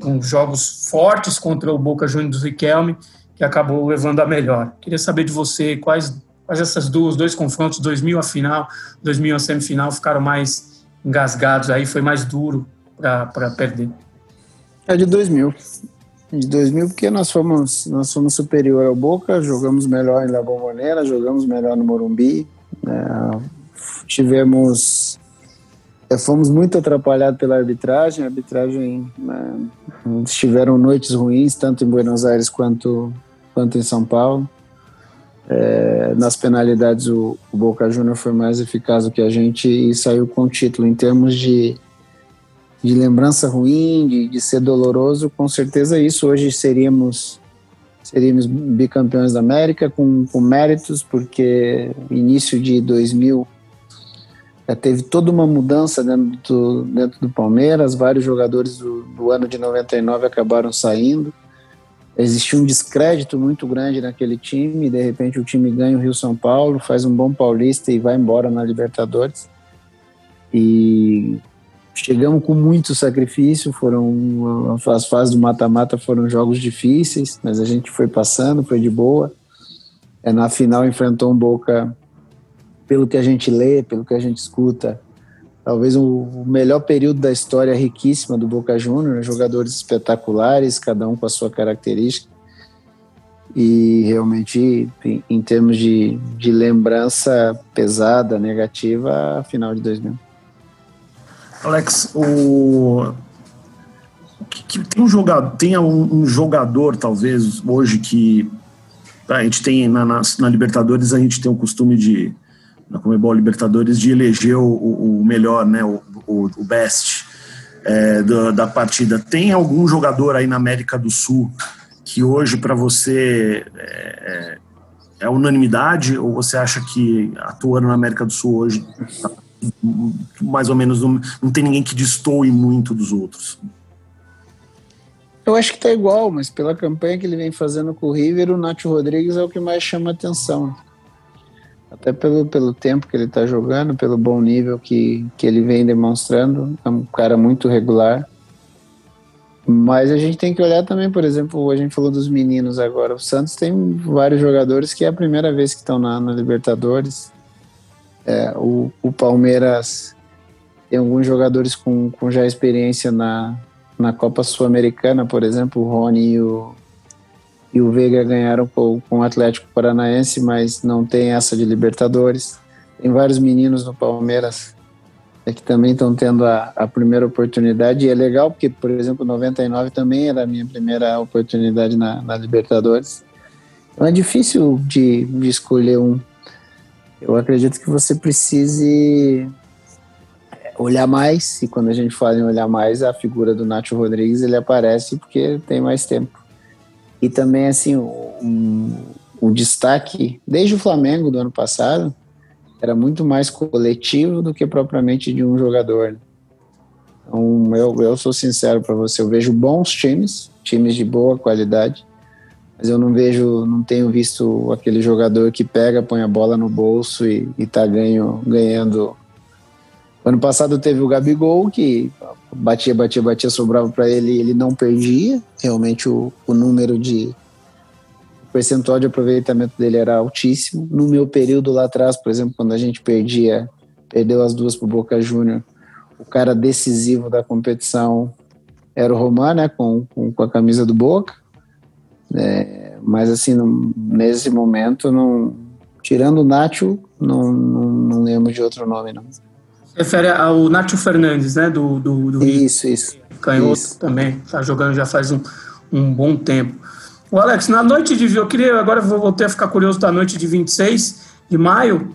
Com jogos fortes contra o Boca Juniors do Riquelme, que acabou levando a melhor. Queria saber de você quais mas essas duas, dois confrontos, 2000 a final, 2000 a semifinal, ficaram mais engasgados, aí foi mais duro para perder. É de 2000. De 2000 porque nós fomos, nós fomos superior ao Boca, jogamos melhor em La Bombonera, jogamos melhor no Morumbi, né? tivemos é, fomos muito atrapalhados pela arbitragem. Arbitragem né, tiveram noites ruins, tanto em Buenos Aires quanto, quanto em São Paulo. É, nas penalidades, o, o, Boca Júnior foi mais eficaz do que a gente e saiu com o título. Em termos de, de lembrança ruim, de, de ser doloroso, com certeza isso. Hoje seríamos seríamos bicampeões da América com, com méritos, porque início de 2000 já teve toda uma mudança dentro do, dentro do Palmeiras, vários jogadores do, do ano de 99 acabaram saindo existia um descrédito muito grande naquele time, de repente o time ganha o Rio São Paulo, faz um bom paulista e vai embora na Libertadores. E chegamos com muito sacrifício, foram as fases do mata-mata foram jogos difíceis, mas a gente foi passando, foi de boa. É, na final enfrentou um Boca, pelo que a gente lê, pelo que a gente escuta, talvez o melhor período da história riquíssima do Boca Juniors, né? jogadores espetaculares, cada um com a sua característica. E realmente, em, termos de, de lembrança pesada, negativa, a final de 2000. Alex, o que, tem um jogador, tem um, um, jogador talvez hoje que a gente tem na, na, na, Libertadores a gente tem o costume de na Comebol Libertadores de eleger o, o melhor, né, o, o, o best é, da, da, partida. Tem algum jogador aí na América do Sul que hoje para você é, é, é, unanimidade ou você acha que atuando na América do Sul hoje tá, mais ou menos não, não tem ninguém que destoe muito dos outros? Eu acho que tá igual, mas pela campanha que ele vem fazendo com o River, o Nacho Rodrigues é o que mais chama atenção. Até pelo, pelo tempo que ele está jogando, pelo bom nível que, que ele vem demonstrando. É um cara muito regular. Mas a gente tem que olhar também, por exemplo, a gente falou dos meninos agora. O Santos tem vários jogadores que é a primeira vez que estão na, na Libertadores. É, o, o Palmeiras tem alguns jogadores com, com já experiência na, na Copa Sul-Americana, por exemplo, o Rony e o, e o Veiga ganharam com, com o Atlético Paranaense, mas não tem essa de Libertadores. Tem vários meninos no Palmeiras é, que também estão tendo a, a, primeira oportunidade, e é legal porque, por exemplo, 99 também era a minha primeira oportunidade na, na Libertadores. Então é difícil de, de escolher um. Eu acredito que você precise olhar mais, e quando a gente fala em olhar mais, a figura do Nacho Rodrigues ele aparece porque tem mais tempo. E também, assim, um, o destaque, desde o Flamengo do ano passado, era muito mais coletivo do que propriamente de um jogador. Então, eu, eu sou sincero para você, eu vejo bons times, times de boa qualidade, mas eu não vejo, não tenho visto aquele jogador que pega, põe a bola no bolso e, está ganho, ganhando Ano passado teve o Gabigol, que batia, batia, batia, sobrava para ele e ele não perdia. Realmente o, o número de. O percentual de aproveitamento dele era altíssimo. No meu período lá atrás, por exemplo, quando a gente perdia, perdeu as duas para o Boca Júnior, o cara decisivo da competição era o Roman, né, com, com, com a camisa do Boca. É, mas assim, no, nesse momento, não, tirando o Nacho, não, não, não lembro de outro nome, não refere ao Nacho Fernandes, né? Do, do, do isso, isso. Canhoto isso. também. Tá jogando já faz um, um bom tempo. O Alex, na noite de. Eu queria. Agora vou voltar a ficar curioso da noite de 26 de maio.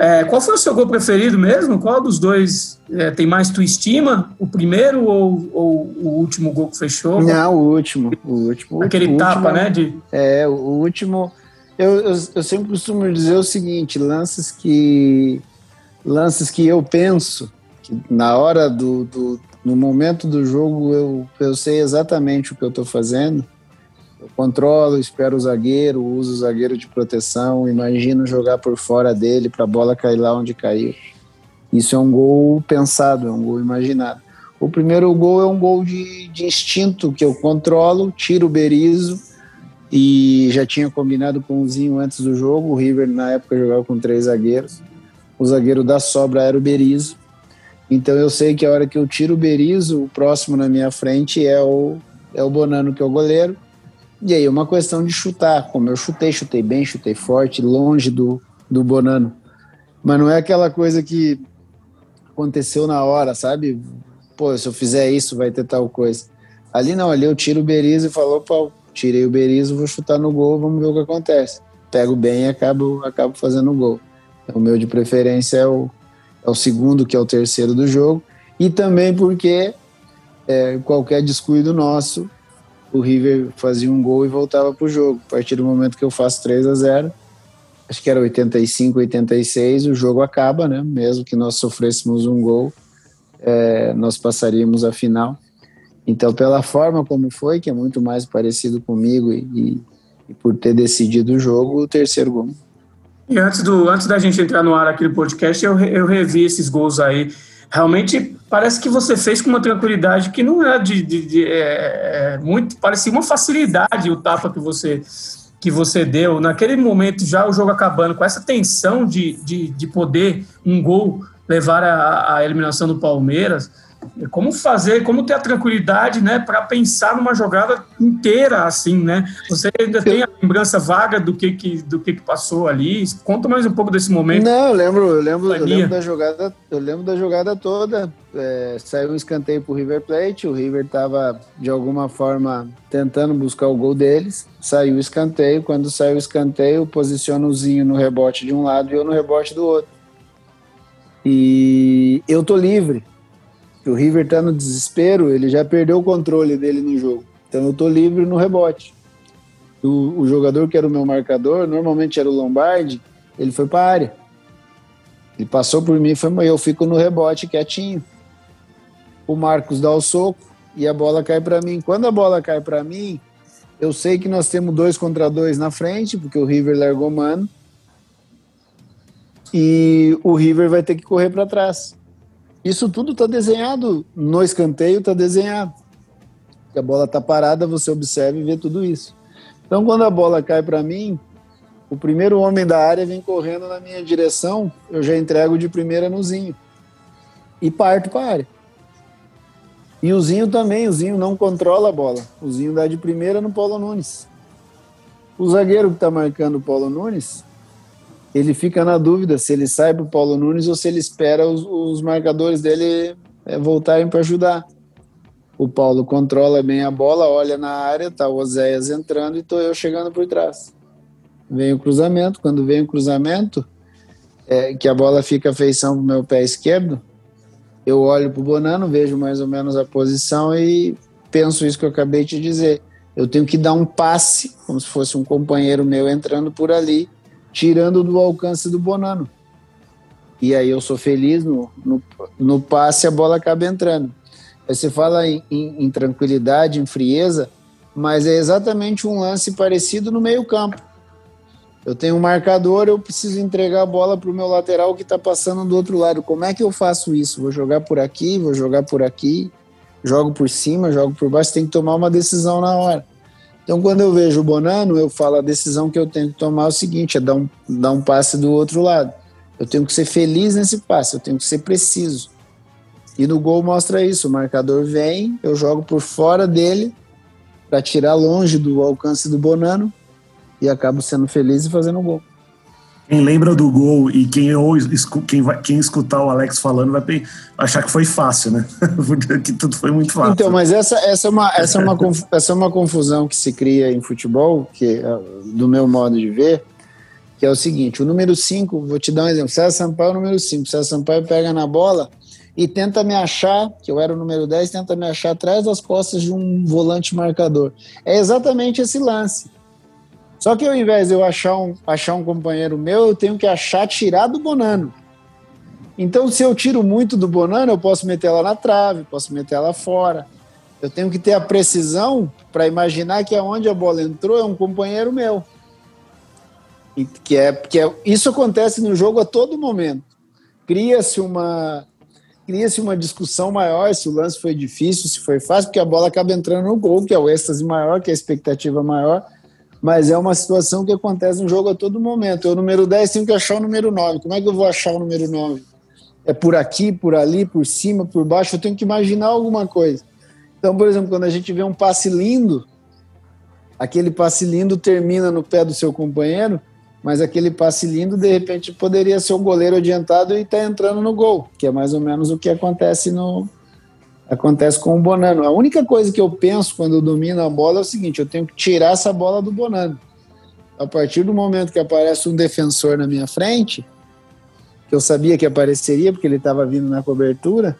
É, qual foi o seu gol preferido mesmo? Qual dos dois é, tem mais tu estima? O primeiro ou, ou, o último gol que fechou? Não, o último. O último Aquele o tapa, último, né? De... É, o último. Eu, eu, eu sempre costumo dizer o seguinte: lances que lances que eu penso que na hora do, do no momento do jogo eu, eu sei exatamente o que eu estou fazendo. Eu controlo, espero o zagueiro, uso o zagueiro de proteção, imagino jogar por fora dele para a bola cair lá onde caiu. Isso é um gol pensado, é um gol imaginado. O primeiro gol é um gol de, de instinto que eu controlo, tiro o Berizo e já tinha combinado com o Zinho antes do jogo. O River na época jogava com três zagueiros o zagueiro da sobra era o Berizo. Então eu sei que a hora que eu tiro o Berizo, o próximo na minha frente é o, é o Bonano, que é o goleiro. E aí é uma questão de chutar. Como eu chutei, chutei bem, chutei forte, longe do, do Bonano. Mas não é aquela coisa que aconteceu na hora, sabe? Pô, se eu fizer isso, vai ter tal coisa. Ali não, ali eu tiro o Berizo e falo, pô, tirei o Berizo, vou chutar no gol, vamos ver o que acontece. Pego bem e acabo, acabo fazendo o gol. O meu de preferência é o, é o segundo, que é o terceiro do jogo. E também porque é, qualquer descuido nosso, o River fazia um gol e voltava para o jogo. A partir do momento que eu faço 3 a 0 acho que era 85, 86, o jogo acaba, né? Mesmo que nós sofrêssemos um gol, é, nós passaríamos a final. Então, pela forma como foi, que é muito mais parecido comigo e, e, por ter decidido o jogo, o terceiro gol. E antes, do, antes da gente entrar no ar aqui no podcast, eu, eu revi esses gols aí. Realmente parece que você fez com uma tranquilidade que não é de, de, de é, é, muito, parecia uma facilidade o tapa que você que você deu. Naquele momento, já o jogo acabando, com essa tensão de, de, de poder um gol levar a, a eliminação do Palmeiras, como fazer, como ter a tranquilidade, né, para pensar numa jogada inteira assim, né? Você ainda tem a lembrança vaga do que que do que, que passou ali? Conta mais um pouco desse momento. Não, eu lembro, eu lembro, eu lembro da jogada, eu lembro da jogada toda. É, saiu um escanteio pro River Plate, o River estava de alguma forma tentando buscar o gol deles. Saiu o escanteio, quando saiu o escanteio, posiciona o Zinho no rebote de um lado e eu no rebote do outro. E eu tô livre o River tá no desespero, ele já perdeu o controle dele no jogo. Então eu tô livre no rebote. O, o jogador que era o meu marcador, normalmente era o Lombardi, ele foi para a área. Ele passou por mim, foi eu fico no rebote quietinho. O Marcos dá o soco e a bola cai para mim. Quando a bola cai para mim, eu sei que nós temos dois contra dois na frente, porque o River largou mano. E o River vai ter que correr para trás. Isso tudo está desenhado no escanteio, está desenhado. a bola está parada, você observa e vê tudo isso. Então, quando a bola cai para mim, o primeiro homem da área vem correndo na minha direção, eu já entrego de primeira no Zinho e parto para a área. E o Zinho também, o Zinho não controla a bola. O Zinho dá de primeira no Paulo Nunes. O zagueiro que está marcando o Paulo Nunes, ele fica na dúvida se ele sai para o Paulo Nunes ou se ele espera os, os marcadores dele é, voltarem para ajudar. O Paulo controla bem a bola, olha na área, tá o Oséias entrando e tô eu chegando por trás. Vem o cruzamento, quando vem o cruzamento, é, que a bola fica feição pro meu pé esquerdo, eu olho pro Bonano, vejo mais ou menos a posição e penso isso que eu acabei de dizer. Eu tenho que dar um passe, como se fosse um companheiro meu entrando por ali, tirando do alcance do Bonano. E aí eu sou feliz no, no, no passe, a bola acaba entrando. Aí você fala em, em, em tranquilidade, em frieza, mas é exatamente um lance parecido no meio-campo. Eu tenho um marcador, eu preciso entregar a bola para o meu lateral que está passando do outro lado. Como é que eu faço isso? Vou jogar por aqui, vou jogar por aqui, jogo por cima, jogo por baixo. Tem que tomar uma decisão na hora. Então, quando eu vejo o Bonano, eu falo a decisão que eu tenho que tomar é o seguinte: é dar um, dar um passe do outro lado. Eu tenho que ser feliz nesse passe, eu tenho que ser preciso. E no gol mostra isso: o marcador vem, eu jogo por fora dele para tirar longe do alcance do Bonano e acabo sendo feliz e fazendo o gol. Quem lembra do gol e quem, ou, quem, vai, quem escutar o Alex falando vai achar que foi fácil, né? que tudo foi muito fácil. Então, mas essa, essa, é uma, essa, é uma, essa é uma confusão que se cria em futebol, que é, do meu modo de ver, que é o seguinte: o número 5, vou te dar um exemplo. César Sampaio é o número 5. César Sampaio pega na bola e tenta me achar, que eu era o número 10, tenta me achar atrás das costas de um volante marcador. É exatamente esse lance só que ao invés de eu achar um, achar um companheiro meu, eu tenho que achar tirar do Bonano. Então, se eu tiro muito do Bonano, eu posso meter ela na trave, posso meter ela fora. Eu tenho que ter a precisão para imaginar que aonde a bola entrou é um companheiro meu. E que é, que é, isso acontece no jogo a todo momento. Cria-se uma cria-se uma discussão maior se o lance foi difícil, se foi fácil, porque a bola acaba entrando no gol, que é o êxtase maior, que é a expectativa maior mas é uma situação que acontece no jogo a todo momento. Eu, número 10, tenho que achar o número 9. Como é que eu vou achar o número 9? É por aqui, por ali, por cima, por baixo? Eu tenho que imaginar alguma coisa. Então, por exemplo, quando a gente vê um passe lindo, aquele passe lindo termina no pé do seu companheiro, mas aquele passe lindo, de repente, poderia ser o goleiro adiantado e está entrando no gol, que é mais ou menos o que acontece no, acontece com o Bonano. A única coisa que eu penso quando eu domino a bola é o seguinte: eu tenho que tirar essa bola do Bonano. A partir do momento que aparece um defensor na minha frente, que eu sabia que apareceria porque ele estava vindo na cobertura,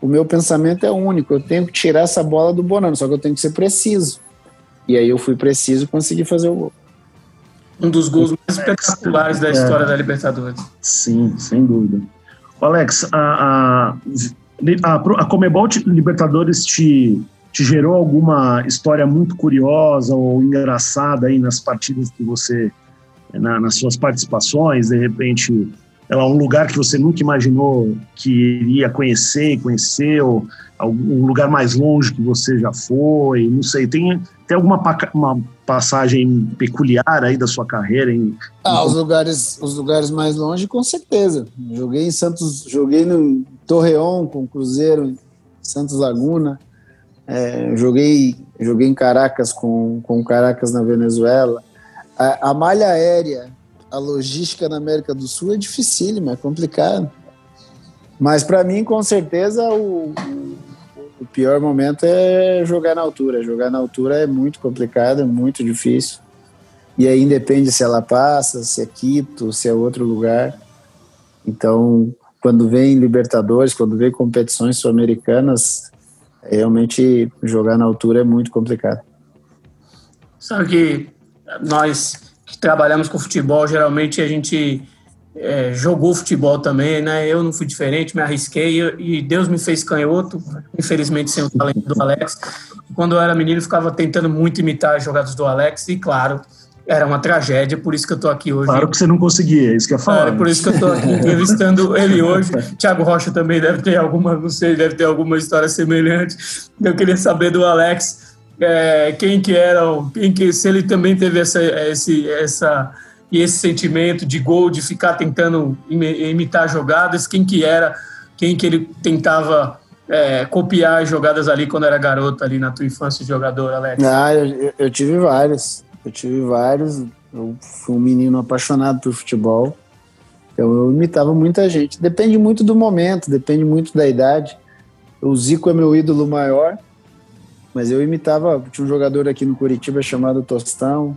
o meu pensamento é único: eu tenho que tirar essa bola do Bonano, só que eu tenho que ser preciso. E aí eu fui preciso e consegui fazer o gol. Um dos gols mais espetaculares da história é. da Libertadores. Sim, sem dúvida. Alex, a, a a, a Comebol Libertadores te, te gerou alguma história muito curiosa ou engraçada aí nas partidas que você, na, nas suas participações, de repente, é um lugar que você nunca imaginou que iria conhecer, conheceu, um lugar mais longe que você já foi, não sei, tem, tem alguma uma passagem peculiar aí da sua carreira? Em, ah, em... os lugares, os lugares mais longe, com certeza. Joguei em Santos, joguei no Torreão com Cruzeiro Santos Laguna, é, joguei, joguei em Caracas com, com Caracas na Venezuela. A, a, malha aérea, a logística na América do Sul é dificílima, é complicado. Mas para mim, com certeza, o, o pior momento é jogar na altura. Jogar na altura é muito complicado, é muito difícil. E aí depende se ela passa, se é Quito, se é outro lugar. Então, quando vem Libertadores, quando vem competições sul-americanas, realmente jogar na altura é muito complicado. Sabe que nós que trabalhamos com futebol, geralmente a gente é, jogou futebol também, né? Eu não fui diferente, me arrisquei e Deus me fez canhoto, infelizmente sem o talento do Alex. Quando eu era menino, ficava tentando muito imitar as jogadas do Alex e, claro, era uma tragédia, por isso que eu estou aqui hoje. Claro que você não conseguia, é isso que eu falar. É, por isso que eu estou aqui entrevistando ele hoje. Tiago Rocha também deve ter alguma, não sei, deve ter alguma história semelhante. Eu queria saber do Alex é, quem que era, quem que, se ele também teve essa, esse, essa, esse sentimento de gol, de ficar tentando imitar jogadas, quem que era, quem que ele tentava é, copiar as jogadas ali quando era garoto, ali na tua infância de jogador, Alex? Ah, eu, eu tive vários. Eu tive vários. Eu fui um menino apaixonado por futebol. Então eu imitava muita gente. Depende muito do momento, depende muito da idade. O Zico é meu ídolo maior, mas eu imitava. Tinha um jogador aqui no Curitiba chamado Tostão.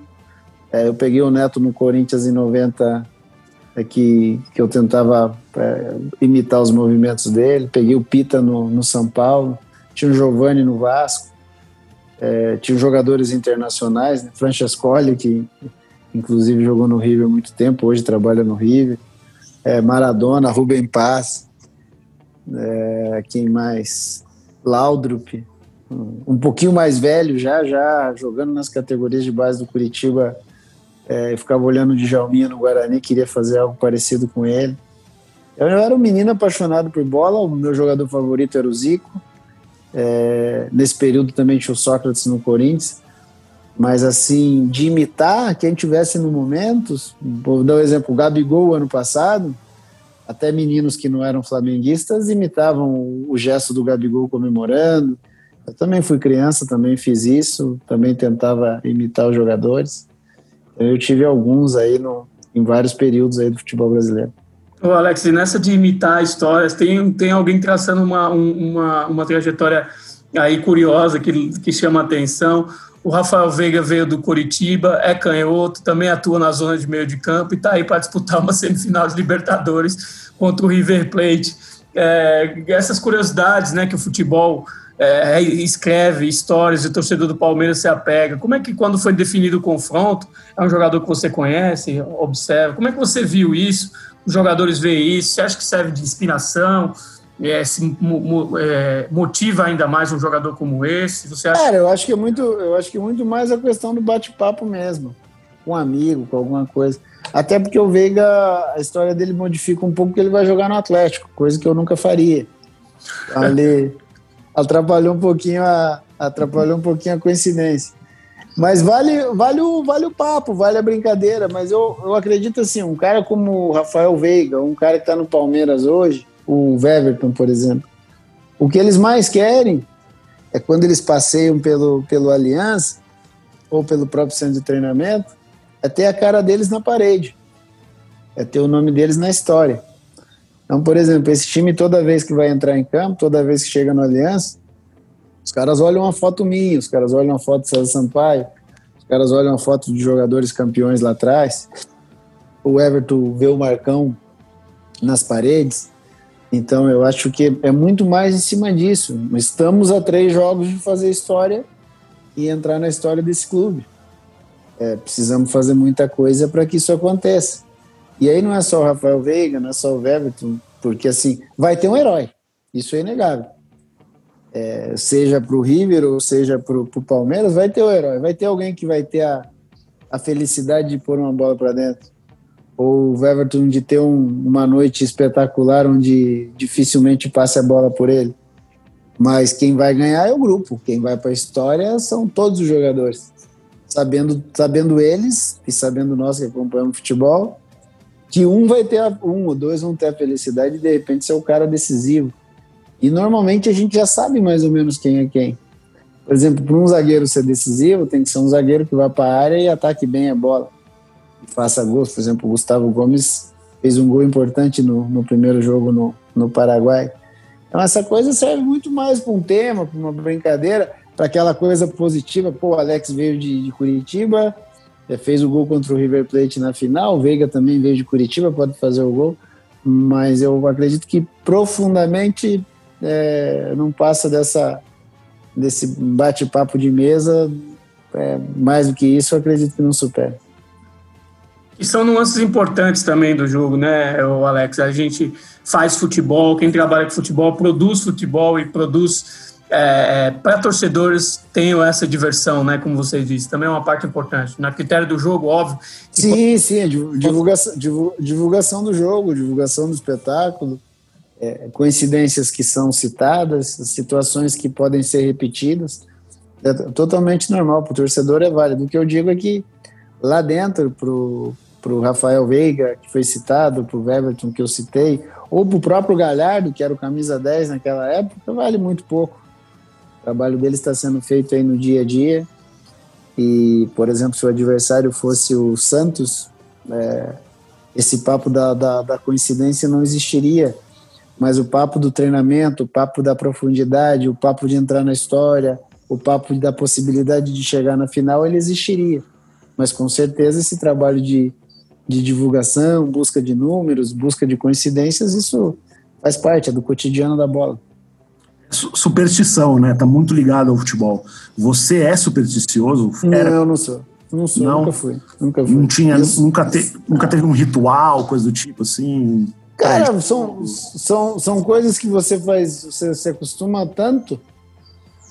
É, eu peguei o Neto no Corinthians em 90, é, que, que eu tentava é, imitar os movimentos dele. Peguei o Pita no, no São Paulo. Tinha o Giovanni no Vasco. É, tinha jogadores internacionais, né? Francescoli, que inclusive jogou no River há muito tempo, hoje trabalha no River. É, Maradona, Rubem Paz, é, quem mais? Laudrup, um pouquinho mais velho já, já jogando nas categorias de base do Curitiba. É, eu ficava olhando o Djalminha no Guarani, queria fazer algo parecido com ele. Eu era um menino apaixonado por bola, o meu jogador favorito era o Zico. É, nesse período também tinha o Sócrates no Corinthians. Mas assim, de imitar quem tivesse no momento, vou dar um exemplo, o Gabigol ano passado, até meninos que não eram flamenguistas imitavam o gesto do Gabigol comemorando. Eu também fui criança, também fiz isso, também tentava imitar os jogadores. Eu tive alguns aí no, em vários períodos aí do futebol brasileiro. Ô Alex, nessa de imitar histórias, tem, tem alguém traçando uma, uma, uma trajetória aí curiosa que, que chama atenção. O Rafael Veiga veio do Coritiba, é canhoto, também atua na zona de meio de campo e está aí para disputar uma semifinal de Libertadores contra o River Plate. É, essas curiosidades né, que o futebol é, escreve, histórias, e o torcedor do Palmeiras se apega. Como é que, quando foi definido o confronto, é um jogador que você conhece, observa? Como é que você viu isso? Os jogadores veem isso? Você acha que serve de inspiração? É, se é, motiva ainda mais um jogador como esse? Você acha... Cara, eu acho que é muito, eu acho que muito mais a questão do bate-papo mesmo, com um amigo, com alguma coisa. Até porque o Veiga, a história dele modifica um pouco que ele vai jogar no Atlético, coisa que eu nunca faria. Ali atrapalhou um pouquinho a atrapalhou um pouquinho a coincidência. Mas vale, vale, o, vale o papo, vale a brincadeira. Mas eu, eu acredito assim, um cara como o Rafael Veiga, um cara que está no Palmeiras hoje, o Weverton, por exemplo, o que eles mais querem é quando eles passeiam pelo, pelo Aliança ou pelo próprio centro de treinamento, é ter a cara deles na parede, é ter o nome deles na história. Então, por exemplo, esse time toda vez que vai entrar em campo, toda vez que chega no Aliança, os caras olham uma foto minha, os caras olham uma foto de César Sampaio, os caras olham uma foto de jogadores campeões lá atrás. O Everton vê o Marcão nas paredes. Então eu acho que é muito mais em cima disso. Estamos a três jogos de fazer história e entrar na história desse clube. É, precisamos fazer muita coisa para que isso aconteça. E aí não é só o Rafael Veiga, não é só o Everton, porque assim, vai ter um herói. Isso é inegável é, seja para o River ou seja para o Palmeiras, vai ter o herói, vai ter alguém que vai ter a, a felicidade de pôr uma bola para dentro. Ou o Everton de ter um, uma noite espetacular onde dificilmente passe a bola por ele. Mas quem vai ganhar é o grupo, quem vai para a história são todos os jogadores. Sabendo, sabendo eles e sabendo nós que acompanhamos futebol, que um vai ter a, um ou dois vão ter a felicidade de de repente ser o cara decisivo E normalmente a gente já sabe mais ou menos quem é quem. Por exemplo, para um zagueiro ser decisivo, tem que ser um zagueiro que vá para a área e ataque bem a bola. E faça gols. Por exemplo, o Gustavo Gomes fez um gol importante no, no primeiro jogo no, no Paraguai. Então, essa coisa serve muito mais para um tema, para uma brincadeira, para aquela coisa positiva. Pô, o Alex veio de, de Curitiba, fez o gol contra o River Plate na final, o Veiga também veio de Curitiba, pode fazer o gol, mas eu acredito que profundamente é, não passa dessa desse bate-papo de mesa, é, mais do que isso, eu acredito que não supera. E são nuances importantes também do jogo, né, o Alex? A gente faz futebol, quem trabalha com futebol produz futebol e produz é, é para torcedores tenham essa diversão, né? Como você disse, também é uma parte importante. Na critério do jogo, óbvio. Sim, pode... sim, divulgação, divulgação do jogo, divulgação do espetáculo, é, coincidências que são citadas, situações que podem ser repetidas. É totalmente normal, para o torcedor é válido. O que eu digo é que lá dentro, para o Rafael Veiga, que foi citado, para o Everton, que eu citei, ou para o próprio Galhardo, que era o camisa 10 naquela época, vale muito pouco. O trabalho dele está sendo feito aí no dia a dia. E, por exemplo, se o adversário fosse o Santos, é, esse papo da, da, da coincidência não existiria mas o papo do treinamento, o papo da profundidade, o papo de entrar na história, o papo da possibilidade de chegar na final, ele existiria. Mas com certeza esse trabalho de, de divulgação, busca de números, busca de coincidências, isso faz parte é do cotidiano da bola. Superstição, né? Tá muito ligado ao futebol. Você é supersticioso? Era... Não, eu não sou. Não sou, não, nunca fui. Nunca fui. Não tinha, nunca, te, nunca teve um ritual, coisa do tipo assim? Cara, são, são, são coisas que você faz, você se acostuma tanto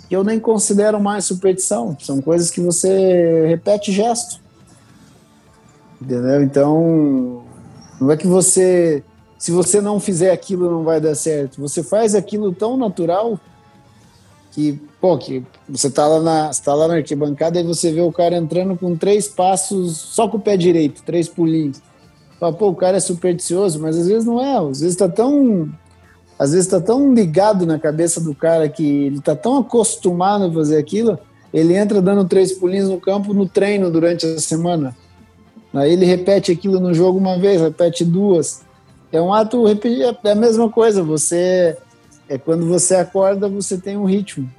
que eu nem considero mais superstição. São coisas que você repete gesto. Entendeu? Então, não é que você, se você não fizer aquilo, não vai dar certo. Você faz aquilo tão natural que, pô, que você tá lá na, tá lá na arquibancada e você vê o cara entrando com três passos só com o pé direito, três pulinhos. Fala, pô, o cara é supersticioso, mas às vezes não é. Às vezes tá tão. Às vezes tá tão ligado na cabeça do cara que ele tá tão acostumado a fazer aquilo, ele entra dando três pulinhos no campo no treino durante a semana. Aí ele repete aquilo no jogo uma vez, repete duas. É um ato, é a mesma coisa. Você é quando você acorda, você tem um ritmo.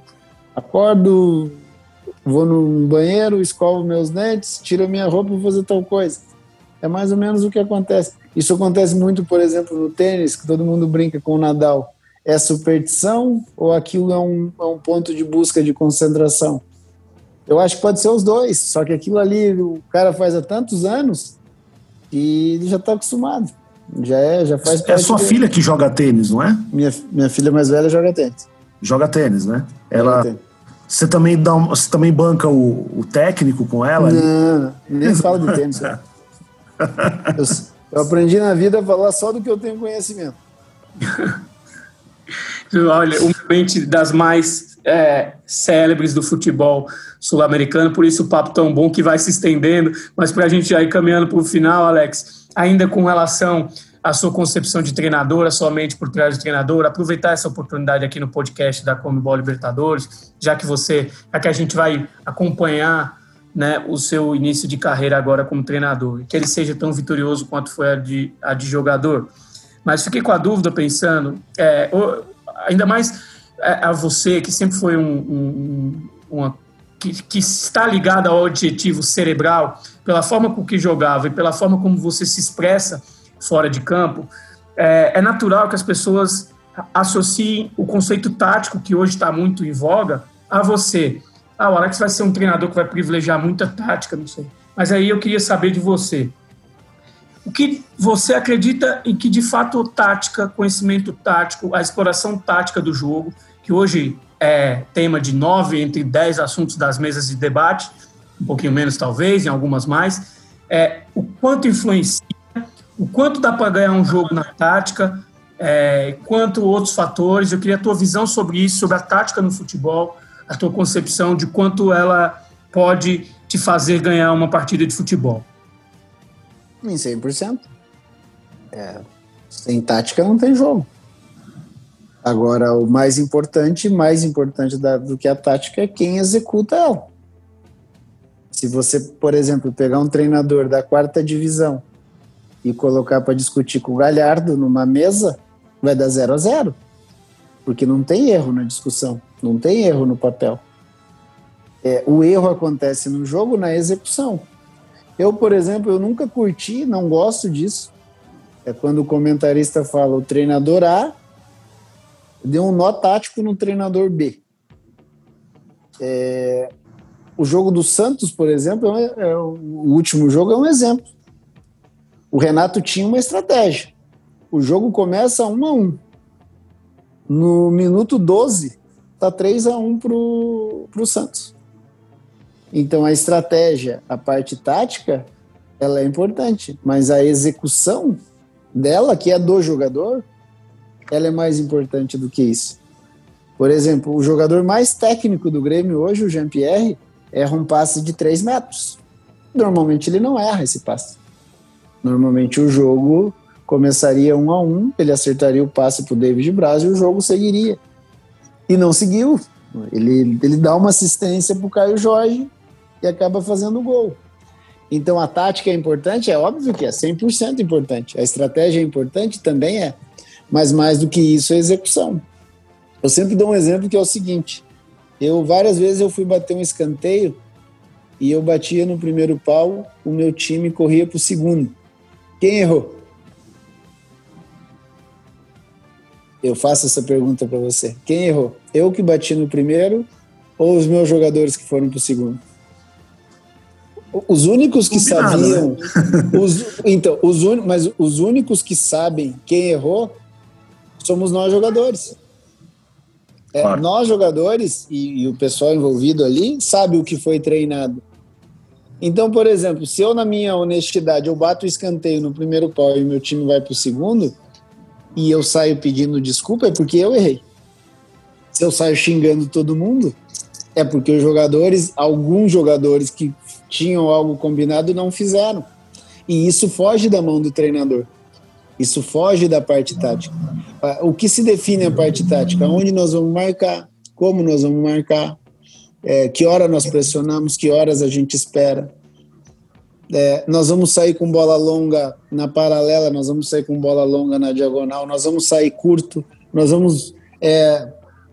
Acordo, vou no banheiro, escovo meus dentes, tiro minha roupa e vou fazer tal coisa. É mais ou menos o que acontece. Isso acontece muito, por exemplo, no tênis, que todo mundo brinca com o Nadal. É superstição ou aquilo é um, é um ponto de busca de concentração? Eu acho que pode ser os dois, só que aquilo ali o cara faz há tantos anos e ele já está acostumado. Já é, já faz É sua dele. filha que joga tênis, não é? Minha, minha filha mais velha joga tênis. Joga tênis, né? Ela. Tênis. Você também dá você também banca o, o técnico com ela? Não, nem fala de tênis. Eu, eu aprendi na vida a falar só do que eu tenho conhecimento. Olha, um mente das mais é, célebres do futebol sul-americano, por isso o papo tão bom que vai se estendendo, mas para a gente ir caminhando para o final, Alex, ainda com relação à sua concepção de treinadora, somente por trás de treinador, aproveitar essa oportunidade aqui no podcast da Comebol Libertadores, já que você, já que a gente vai acompanhar né, o seu início de carreira agora como treinador, que ele seja tão vitorioso quanto foi a de, a de jogador. Mas fiquei com a dúvida pensando, é, ainda mais é, a você, que sempre foi um, um uma, que, que, está ligado ao objetivo cerebral, pela forma com que jogava e pela forma como você se expressa fora de campo, é, é natural que as pessoas associem o conceito tático, que hoje está muito em voga, a você. Ah, o Alex vai ser um treinador que vai privilegiar muita tática, não sei. Mas aí eu queria saber de você. O que você acredita em que, de fato, tática, conhecimento tático, a exploração tática do jogo, que hoje é tema de nove entre dez assuntos das mesas de debate, um pouquinho menos talvez, em algumas mais, é, o quanto influencia, o quanto dá para ganhar um jogo na tática, é, quanto outros fatores. Eu queria a tua visão sobre isso, sobre a tática no futebol, a tua concepção de quanto ela pode te fazer ganhar uma partida de futebol? Em 100%. É, sem tática não tem jogo. Agora, o mais importante, mais importante da, do que a tática é quem executa ela. Se você, por exemplo, pegar um treinador da quarta divisão e colocar para discutir com o Galhardo numa mesa, vai dar zero a zero. Porque não tem erro na discussão, não tem erro no papel. É, o erro acontece no jogo, na execução. Eu, por exemplo, eu nunca curti, não gosto disso. É quando o comentarista fala o treinador A deu um nó tático no treinador B. É, o jogo do Santos, por exemplo, é, é, o último jogo é um exemplo. O Renato tinha uma estratégia. O jogo começa 1 um a 1 um. No minuto 12, tá 3 a 1 pro, pro Santos. Então a estratégia, a parte tática, ela é importante, mas a execução dela, que é do jogador, ela é mais importante do que isso. Por exemplo, o jogador mais técnico do Grêmio hoje, o Jean-Pierre, erra um passe de 3 metros. Normalmente ele não erra esse passe. Normalmente o jogo começaria um a um, ele acertaria o passe para o David Braz e o jogo seguiria. E não seguiu. Ele, ele dá uma assistência para o Caio Jorge e acaba fazendo o gol. Então a tática é importante? É óbvio que é 100% importante. A estratégia é importante? Também é mas mais do que isso é execução. Eu sempre dou um exemplo que é o seguinte: eu várias vezes eu fui bater um escanteio e eu batia no primeiro pau, o meu time corria para o segundo. Quem errou? Eu faço essa pergunta para você. Quem errou? Eu que bati no primeiro ou os meus jogadores que foram para o segundo? Os únicos que Combinado, sabiam, né? os, então, os un, mas os únicos que sabem quem errou somos nós jogadores. É, claro. Nós jogadores e, e, o pessoal envolvido ali sabe o que foi treinado. Então, por exemplo, se eu na minha honestidade eu bato o escanteio no primeiro pau e meu time vai para o segundo e eu saio pedindo desculpa é porque eu errei. Se eu saio xingando todo mundo é porque os jogadores, alguns jogadores que tinham algo combinado não fizeram. E isso foge da mão do treinador. Isso foge da parte tática. O que se define a parte tática? Onde nós vamos marcar, como nós vamos marcar, é, que hora nós pressionamos, que horas a gente espera. É, nós vamos sair com bola longa na paralela, nós vamos sair com bola longa na diagonal, nós vamos sair curto, nós vamos. É,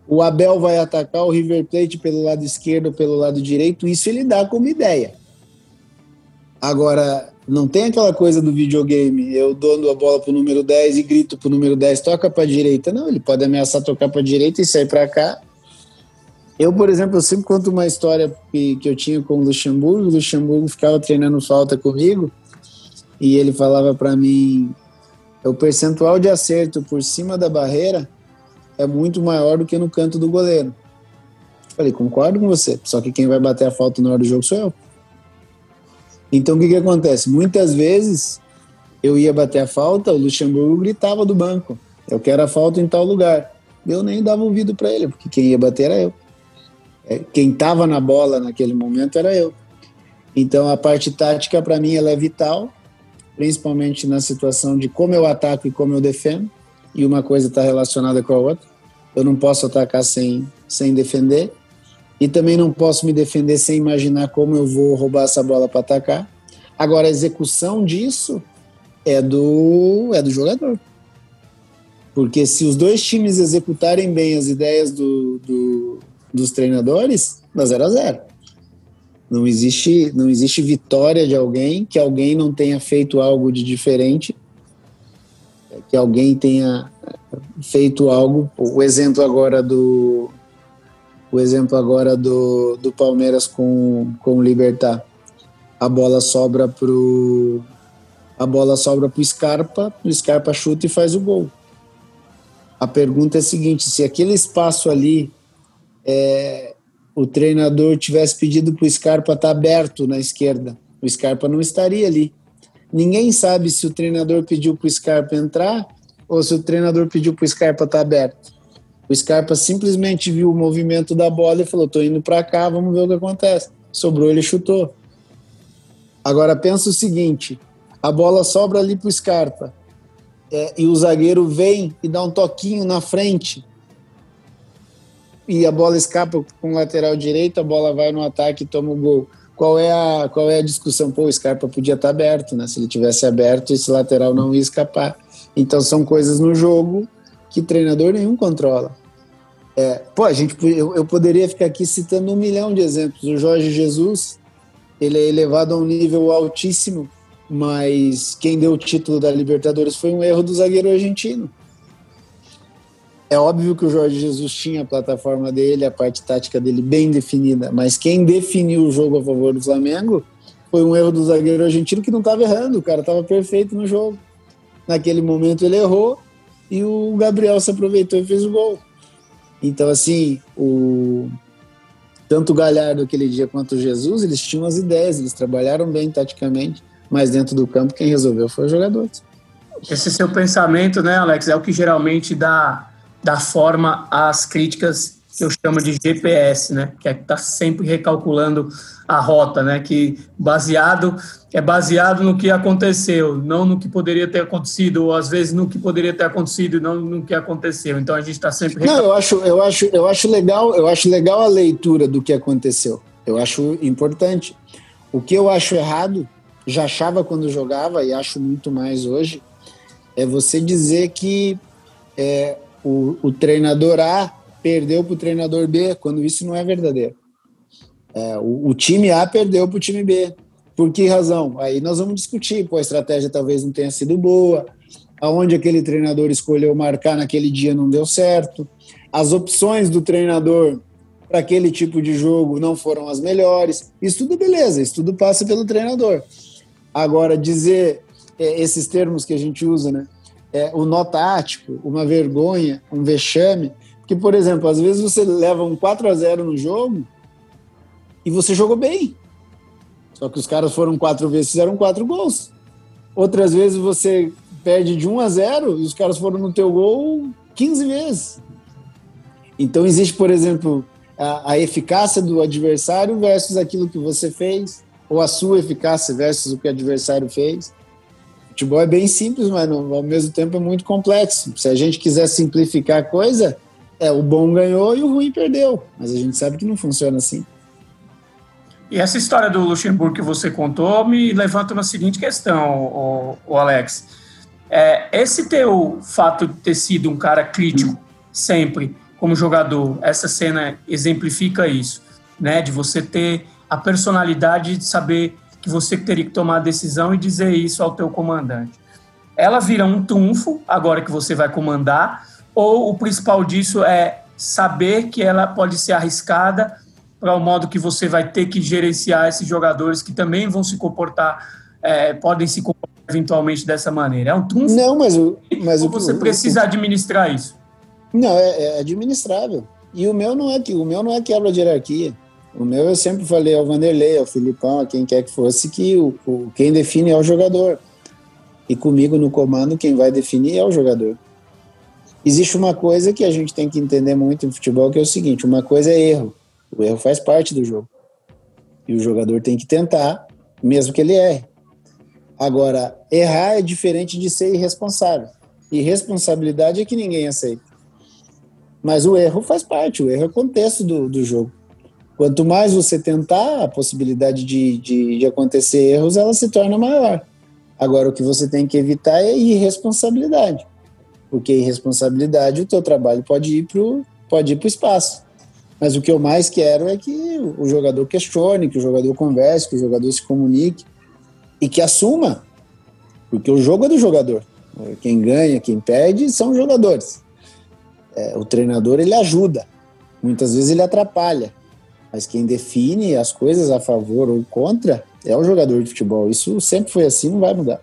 o Abel vai atacar o River Plate pelo lado esquerdo, pelo lado direito, isso ele dá como ideia. Agora, não tem aquela coisa do videogame, eu dou a bola pro número 10 e grito pro número 10, toca pra direita. Não, ele pode ameaçar tocar pra direita e sair pra cá. Eu, por exemplo, eu sempre conto uma história que, eu tinha com o Luxemburgo. O Luxemburgo ficava treinando falta comigo e ele falava para mim: o percentual de acerto por cima da barreira é muito maior do que no canto do goleiro. falei, concordo com você, só que quem vai bater a falta na hora do jogo sou eu. Então o que, que acontece? Muitas vezes eu ia bater a falta, o Luxemburgo gritava do banco: eu quero a falta em tal lugar. Eu nem dava ouvido para ele, porque quem ia bater era eu. É, quem estava na bola naquele momento era eu. Então a parte tática para mim ela é vital, principalmente na situação de como eu ataco e como eu defendo, e uma coisa está relacionada com a outra. Eu não posso atacar sem, sem defender. E também não posso me defender sem imaginar como eu vou roubar essa bola para atacar. Agora, a execução disso é do, é do jogador. Porque se os dois times executarem bem as ideias do, do, dos treinadores, dá 0 a 0 Não existe, não existe vitória de alguém que alguém não tenha feito algo de diferente, que alguém tenha feito algo. O exemplo agora do, o exemplo agora do, do Palmeiras com, com o Libertar. A bola sobra pro a bola sobra pro Scarpa, o Scarpa chuta e faz o gol. A pergunta é a seguinte: se aquele espaço ali é, o treinador tivesse pedido para o Scarpa estar tá aberto na esquerda, o Scarpa não estaria ali. Ninguém sabe se o treinador pediu para o Scarpa entrar ou se o treinador pediu para o Scarpa estar tá aberto. O Scarpa simplesmente viu o movimento da bola e falou: tô indo para cá, vamos ver o que acontece. Sobrou, ele chutou. Agora pensa o seguinte: a bola sobra ali pro Scarpa é, e o zagueiro vem e dá um toquinho na frente e a bola escapa com o lateral direito, a bola vai no ataque e toma o gol. Qual é a, qual é a discussão? Pô, o Scarpa podia estar aberto, né? Se ele tivesse aberto, esse lateral não ia escapar. Então são coisas no jogo que treinador nenhum controla. É, pô, a gente, eu, eu poderia ficar aqui citando um milhão de exemplos. O Jorge Jesus, ele é elevado a um nível altíssimo, mas quem deu o título da Libertadores foi um erro do zagueiro argentino. É óbvio que o Jorge Jesus tinha a plataforma dele, a parte tática dele bem definida, mas quem definiu o jogo a favor do Flamengo foi um erro do zagueiro argentino que não estava errando, o cara estava perfeito no jogo. Naquele momento ele errou e o Gabriel se aproveitou e fez o gol. Então, assim, o... tanto o Galhardo aquele dia quanto o Jesus, eles tinham as ideias, eles trabalharam bem taticamente, mas dentro do campo quem resolveu foi os jogadores. Esse seu pensamento, né, Alex, é o que geralmente dá da forma às críticas que eu chamo de GPS, né? Que é que tá sempre recalculando a rota, né? Que baseado é baseado no que aconteceu, não no que poderia ter acontecido, ou às vezes no que poderia ter acontecido e não no que aconteceu. Então a gente está sempre Não, eu acho, eu acho, eu acho legal, eu acho legal a leitura do que aconteceu. Eu acho importante. O que eu acho errado, já achava quando jogava e acho muito mais hoje, é você dizer que é, o, o treinador A perdeu para o treinador B, quando isso não é verdadeiro. É, o, o, time A perdeu para o time B. Por que razão? Aí nós vamos discutir. Pô, a estratégia talvez não tenha sido boa, aonde aquele treinador escolheu marcar naquele dia não deu certo, as opções do treinador para aquele tipo de jogo não foram as melhores. Isso tudo beleza, isso tudo passa pelo treinador. Agora, dizer é, esses termos que a gente usa, né? É, o nó tático, uma vergonha, um vexame. Porque, por exemplo, às vezes você leva um 4 a 0 no jogo e você jogou bem. Só que os caras foram quatro vezes, fizeram quatro gols. Outras vezes você perde de 1 a 0 e os caras foram no teu gol 15 vezes. Então existe, por exemplo, a, a eficácia do adversário versus aquilo que você fez, ou a sua eficácia versus o que o adversário fez. Futebol é bem simples, mas no, ao mesmo tempo é muito complexo. Se a gente quiser simplificar a coisa, é o bom ganhou e o ruim perdeu. Mas a gente sabe que não funciona assim. E essa história do Luxemburgo que você contou me levanta uma seguinte questão, o, o Alex. É, esse teu fato de ter sido um cara crítico sempre como jogador, essa cena exemplifica isso, né? De você ter a personalidade de saber que você teria que tomar a decisão e dizer isso ao teu comandante. Ela vira um trunfo agora que você vai comandar, ou o principal disso é saber que ela pode ser arriscada para o modo que você vai ter que gerenciar esses jogadores que também vão se comportar, é, podem se comportar eventualmente dessa maneira. É um trunfo? Não, mas, o, mas você precisa o, administrar isso? Não, é, é administrável. E o meu não é que o meu não é quebra de hierarquia. O meu eu sempre falei ao Vanderlei, ao Filipão, a quem quer que fosse, que o, o, quem define é o jogador. E comigo no comando, quem vai definir é o jogador. Existe uma coisa que a gente tem que entender muito no futebol, que é o seguinte: uma coisa é erro. O erro faz parte do jogo. E o jogador tem que tentar, mesmo que ele erre. Agora, errar é diferente de ser irresponsável. Irresponsabilidade é que ninguém aceita. Mas o erro faz parte, o erro é contexto do, do jogo. Quanto mais você tentar, a possibilidade de, de, de, acontecer erros ela se torna maior. Agora, o que você tem que evitar é irresponsabilidade. Porque irresponsabilidade, o teu trabalho pode ir para o pode ir pro espaço. Mas o que eu mais quero é que o jogador questione, que o jogador converse, que o jogador se comunique e que assuma. Porque o jogo é do jogador. Quem ganha, quem perde são os jogadores. É, o treinador ele ajuda, muitas vezes ele atrapalha mas quem define as coisas a favor ou contra é o jogador de futebol. Isso sempre foi assim, não vai mudar.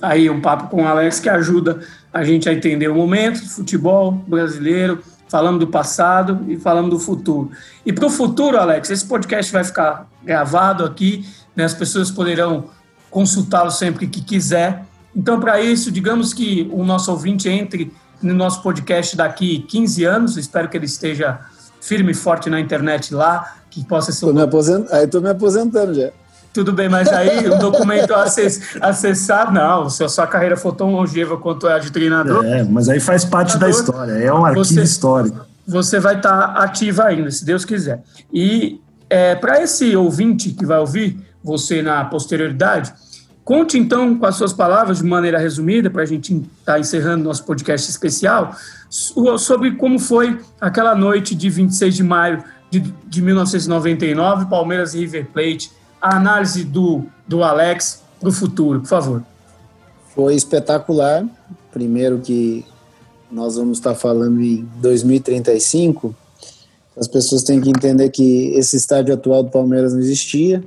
Aí um papo com o Alex que ajuda a gente a entender o momento do futebol brasileiro, falando do passado e falando do futuro. E para o futuro, Alex, esse podcast vai ficar gravado aqui, né? as pessoas poderão consultá-lo sempre que quiser. Então, para isso, digamos que o nosso ouvinte entre no nosso podcast daqui 15 anos, espero que ele esteja firme e forte na internet lá, que possa ser. Tô me aposent... Aí estou me aposentando já. Tudo bem, mas aí o documento acessar, não, se a sua carreira for tão longeva quanto a de treinador. É, mas aí faz parte da história, é um arquivo você, histórico. Você vai estar tá ativa ainda, se Deus quiser. E é, para esse ouvinte que vai ouvir você na posterioridade, conte então com as suas palavras, de maneira resumida, para a gente estar tá encerrando nosso podcast especial, sobre como foi aquela noite de 26 de maio de, de 1999, Palmeiras e River Plate, a análise do, do Alex do futuro, por favor. Foi espetacular. Primeiro que nós vamos estar falando em 2035, as pessoas têm que entender que esse estádio atual do Palmeiras não existia,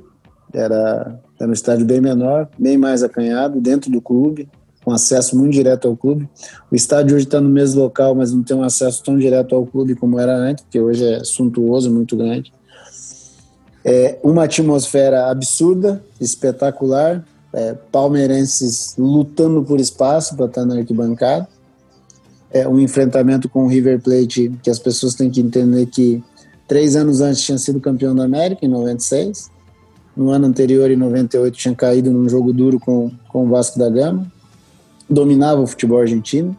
era, era um estádio bem menor, bem mais acanhado, dentro do clube, com acesso muito direto ao clube. O estádio hoje está no mesmo local, mas não tem um acesso tão direto ao clube como era antes, porque hoje é suntuoso, muito grande. É uma atmosfera absurda, espetacular, é, palmeirenses lutando por espaço para estar na arquibancada. É um enfrentamento com o River Plate que as pessoas têm que entender que três anos antes tinha sido campeão da América, em 96. No ano anterior, em 98, tinha caído num jogo duro com, com o Vasco da Gama dominava o futebol argentino.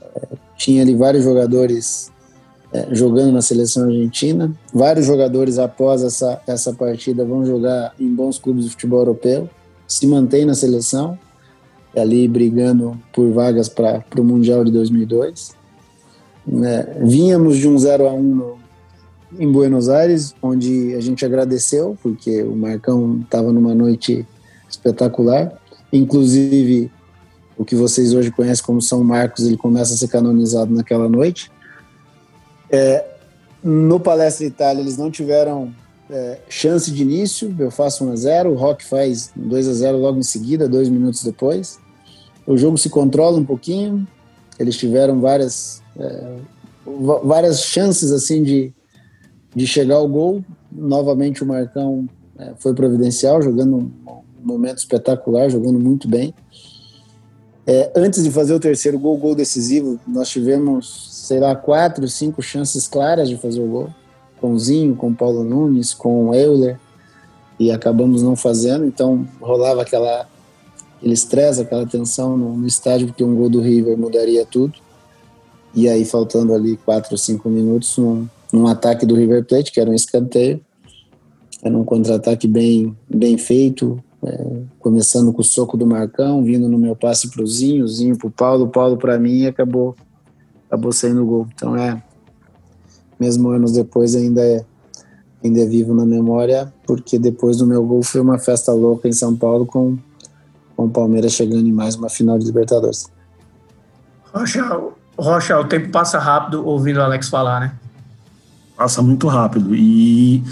É, tinha ali vários jogadores é, jogando na seleção argentina. Vários jogadores, após essa, essa partida, vão jogar em bons clubes de futebol europeu. Se mantém na seleção, ali brigando por vagas para o Mundial de 2002. É, vínhamos de um 0 a 1 no, em Buenos Aires, onde a gente agradeceu, porque o Marcão estava numa noite espetacular. Inclusive, o que vocês hoje conhecem como São Marcos, ele começa a ser canonizado naquela noite. É, no Palestra Itália, eles não tiveram é, chance de início, eu faço 1 a 0 o Rock faz 2 a 0 logo em seguida, dois minutos depois. O jogo se controla um pouquinho, eles tiveram várias, é, várias chances assim de, de chegar ao gol. Novamente o Marcão é, foi providencial, jogando um momento espetacular, jogando muito bem. É, antes de fazer o terceiro gol, gol decisivo, nós tivemos, sei lá, quatro, cinco chances claras de fazer o gol. Com o Zinho, com o Paulo Nunes, com o Euler, e acabamos não fazendo. Então rolava aquela, aquele estresse, aquela tensão no, no, estádio, porque um gol do River mudaria tudo. E aí, faltando ali quatro ou cinco minutos, num, num ataque do River Plate, que era um escanteio, era um contra-ataque bem, bem feito, é, começando com o soco do Marcão, vindo no meu passe pro Zinho, Zinho pro Paulo, Paulo para mim e acabou, acabou saindo o gol. Então é, mesmo anos depois ainda é, ainda é vivo na memória, porque depois do meu gol foi uma festa louca em São Paulo com, com o Palmeiras chegando em mais uma final de Libertadores. Rocha, Rocha, o tempo passa rápido ouvindo o Alex falar, né? Passa muito rápido. E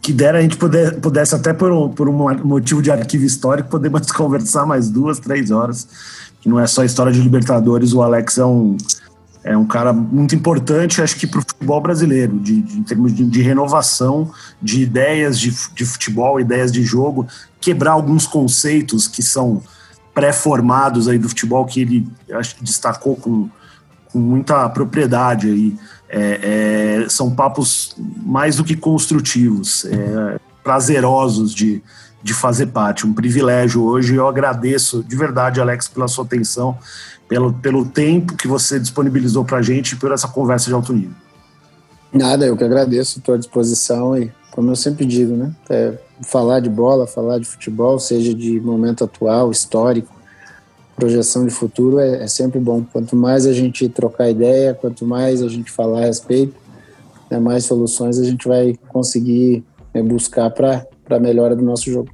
que dera a gente puder, pudesse, até por um, por um motivo de arquivo histórico, poder mais conversar mais duas, três horas. Que não é só história de Libertadores, o Alex é um, é um cara muito importante, acho que para o futebol brasileiro, de, de, em termos de, de, renovação de ideias de, de futebol, ideias de jogo, quebrar alguns conceitos que são pré-formados aí do futebol que ele acho que destacou com, com muita propriedade aí. É, é, são papos mais do que construtivos, é, prazerosos de, de fazer parte. Um privilégio hoje. Eu agradeço de verdade, Alex, pela sua atenção, pelo, pelo tempo que você disponibilizou para a gente e por essa conversa de alto nível. Nada, eu que agradeço, estou à disposição e, como eu sempre digo, né, é, falar de bola, falar de futebol, seja de momento atual, histórico, projeção de futuro é, é, sempre bom. Quanto mais a gente trocar ideia, quanto mais a gente falar a respeito, né, mais soluções a gente vai conseguir né, buscar para a melhora do nosso jogo.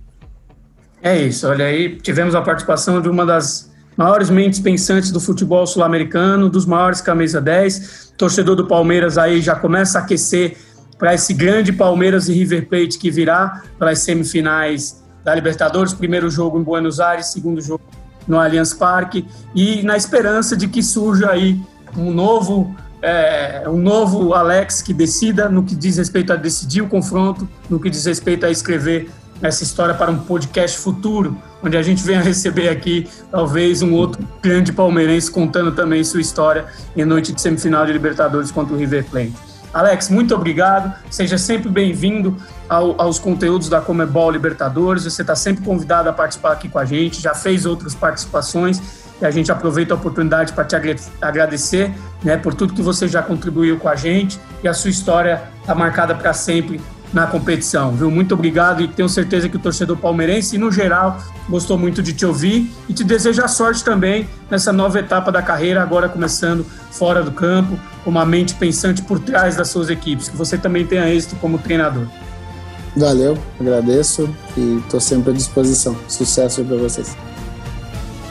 É isso, olha aí, tivemos a participação de uma das maiores mentes pensantes do futebol sul-americano, dos maiores camisa 10, torcedor do Palmeiras aí já começa a aquecer para esse grande Palmeiras e River Plate que virá para as semifinais da Libertadores, primeiro jogo em Buenos Aires, segundo jogo no Allianz Parque e na esperança de que surja aí um novo é, um novo Alex que decida no que diz respeito a decidir o confronto, no que diz respeito a escrever essa história para um podcast futuro, onde a gente venha receber aqui talvez um outro grande palmeirense contando também sua história em noite de semifinal de Libertadores contra o River Plate. Alex, muito obrigado. Seja sempre bem-vindo ao, aos conteúdos da Comebol Libertadores. Você está sempre convidado a participar aqui com a gente. Já fez outras participações e a gente aproveita a oportunidade para te agradecer né, por tudo que você já contribuiu com a gente e a sua história está marcada para sempre na competição, viu? Muito obrigado e tenho certeza que o torcedor palmeirense, no geral, gostou muito de te ouvir e te deseja sorte também nessa nova etapa da carreira, agora começando fora do campo, com uma mente pensante por trás das suas equipes, que você também tenha êxito como treinador. Valeu, agradeço e estou sempre à disposição. Sucesso para vocês.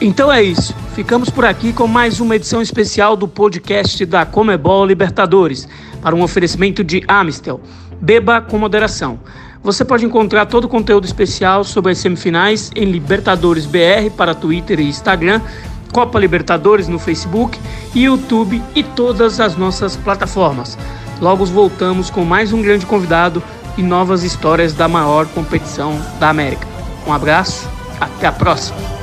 Então é isso. Ficamos por aqui com mais uma edição especial do podcast da Comebol Libertadores, para um oferecimento de Amistel. Beba com moderação. Você pode encontrar todo o conteúdo especial sobre as semifinais em Libertadores BR para Twitter e Instagram, Copa Libertadores no Facebook, YouTube e todas as nossas plataformas. Logo voltamos com mais um grande convidado e novas histórias da maior competição da América. Um abraço, até a próxima!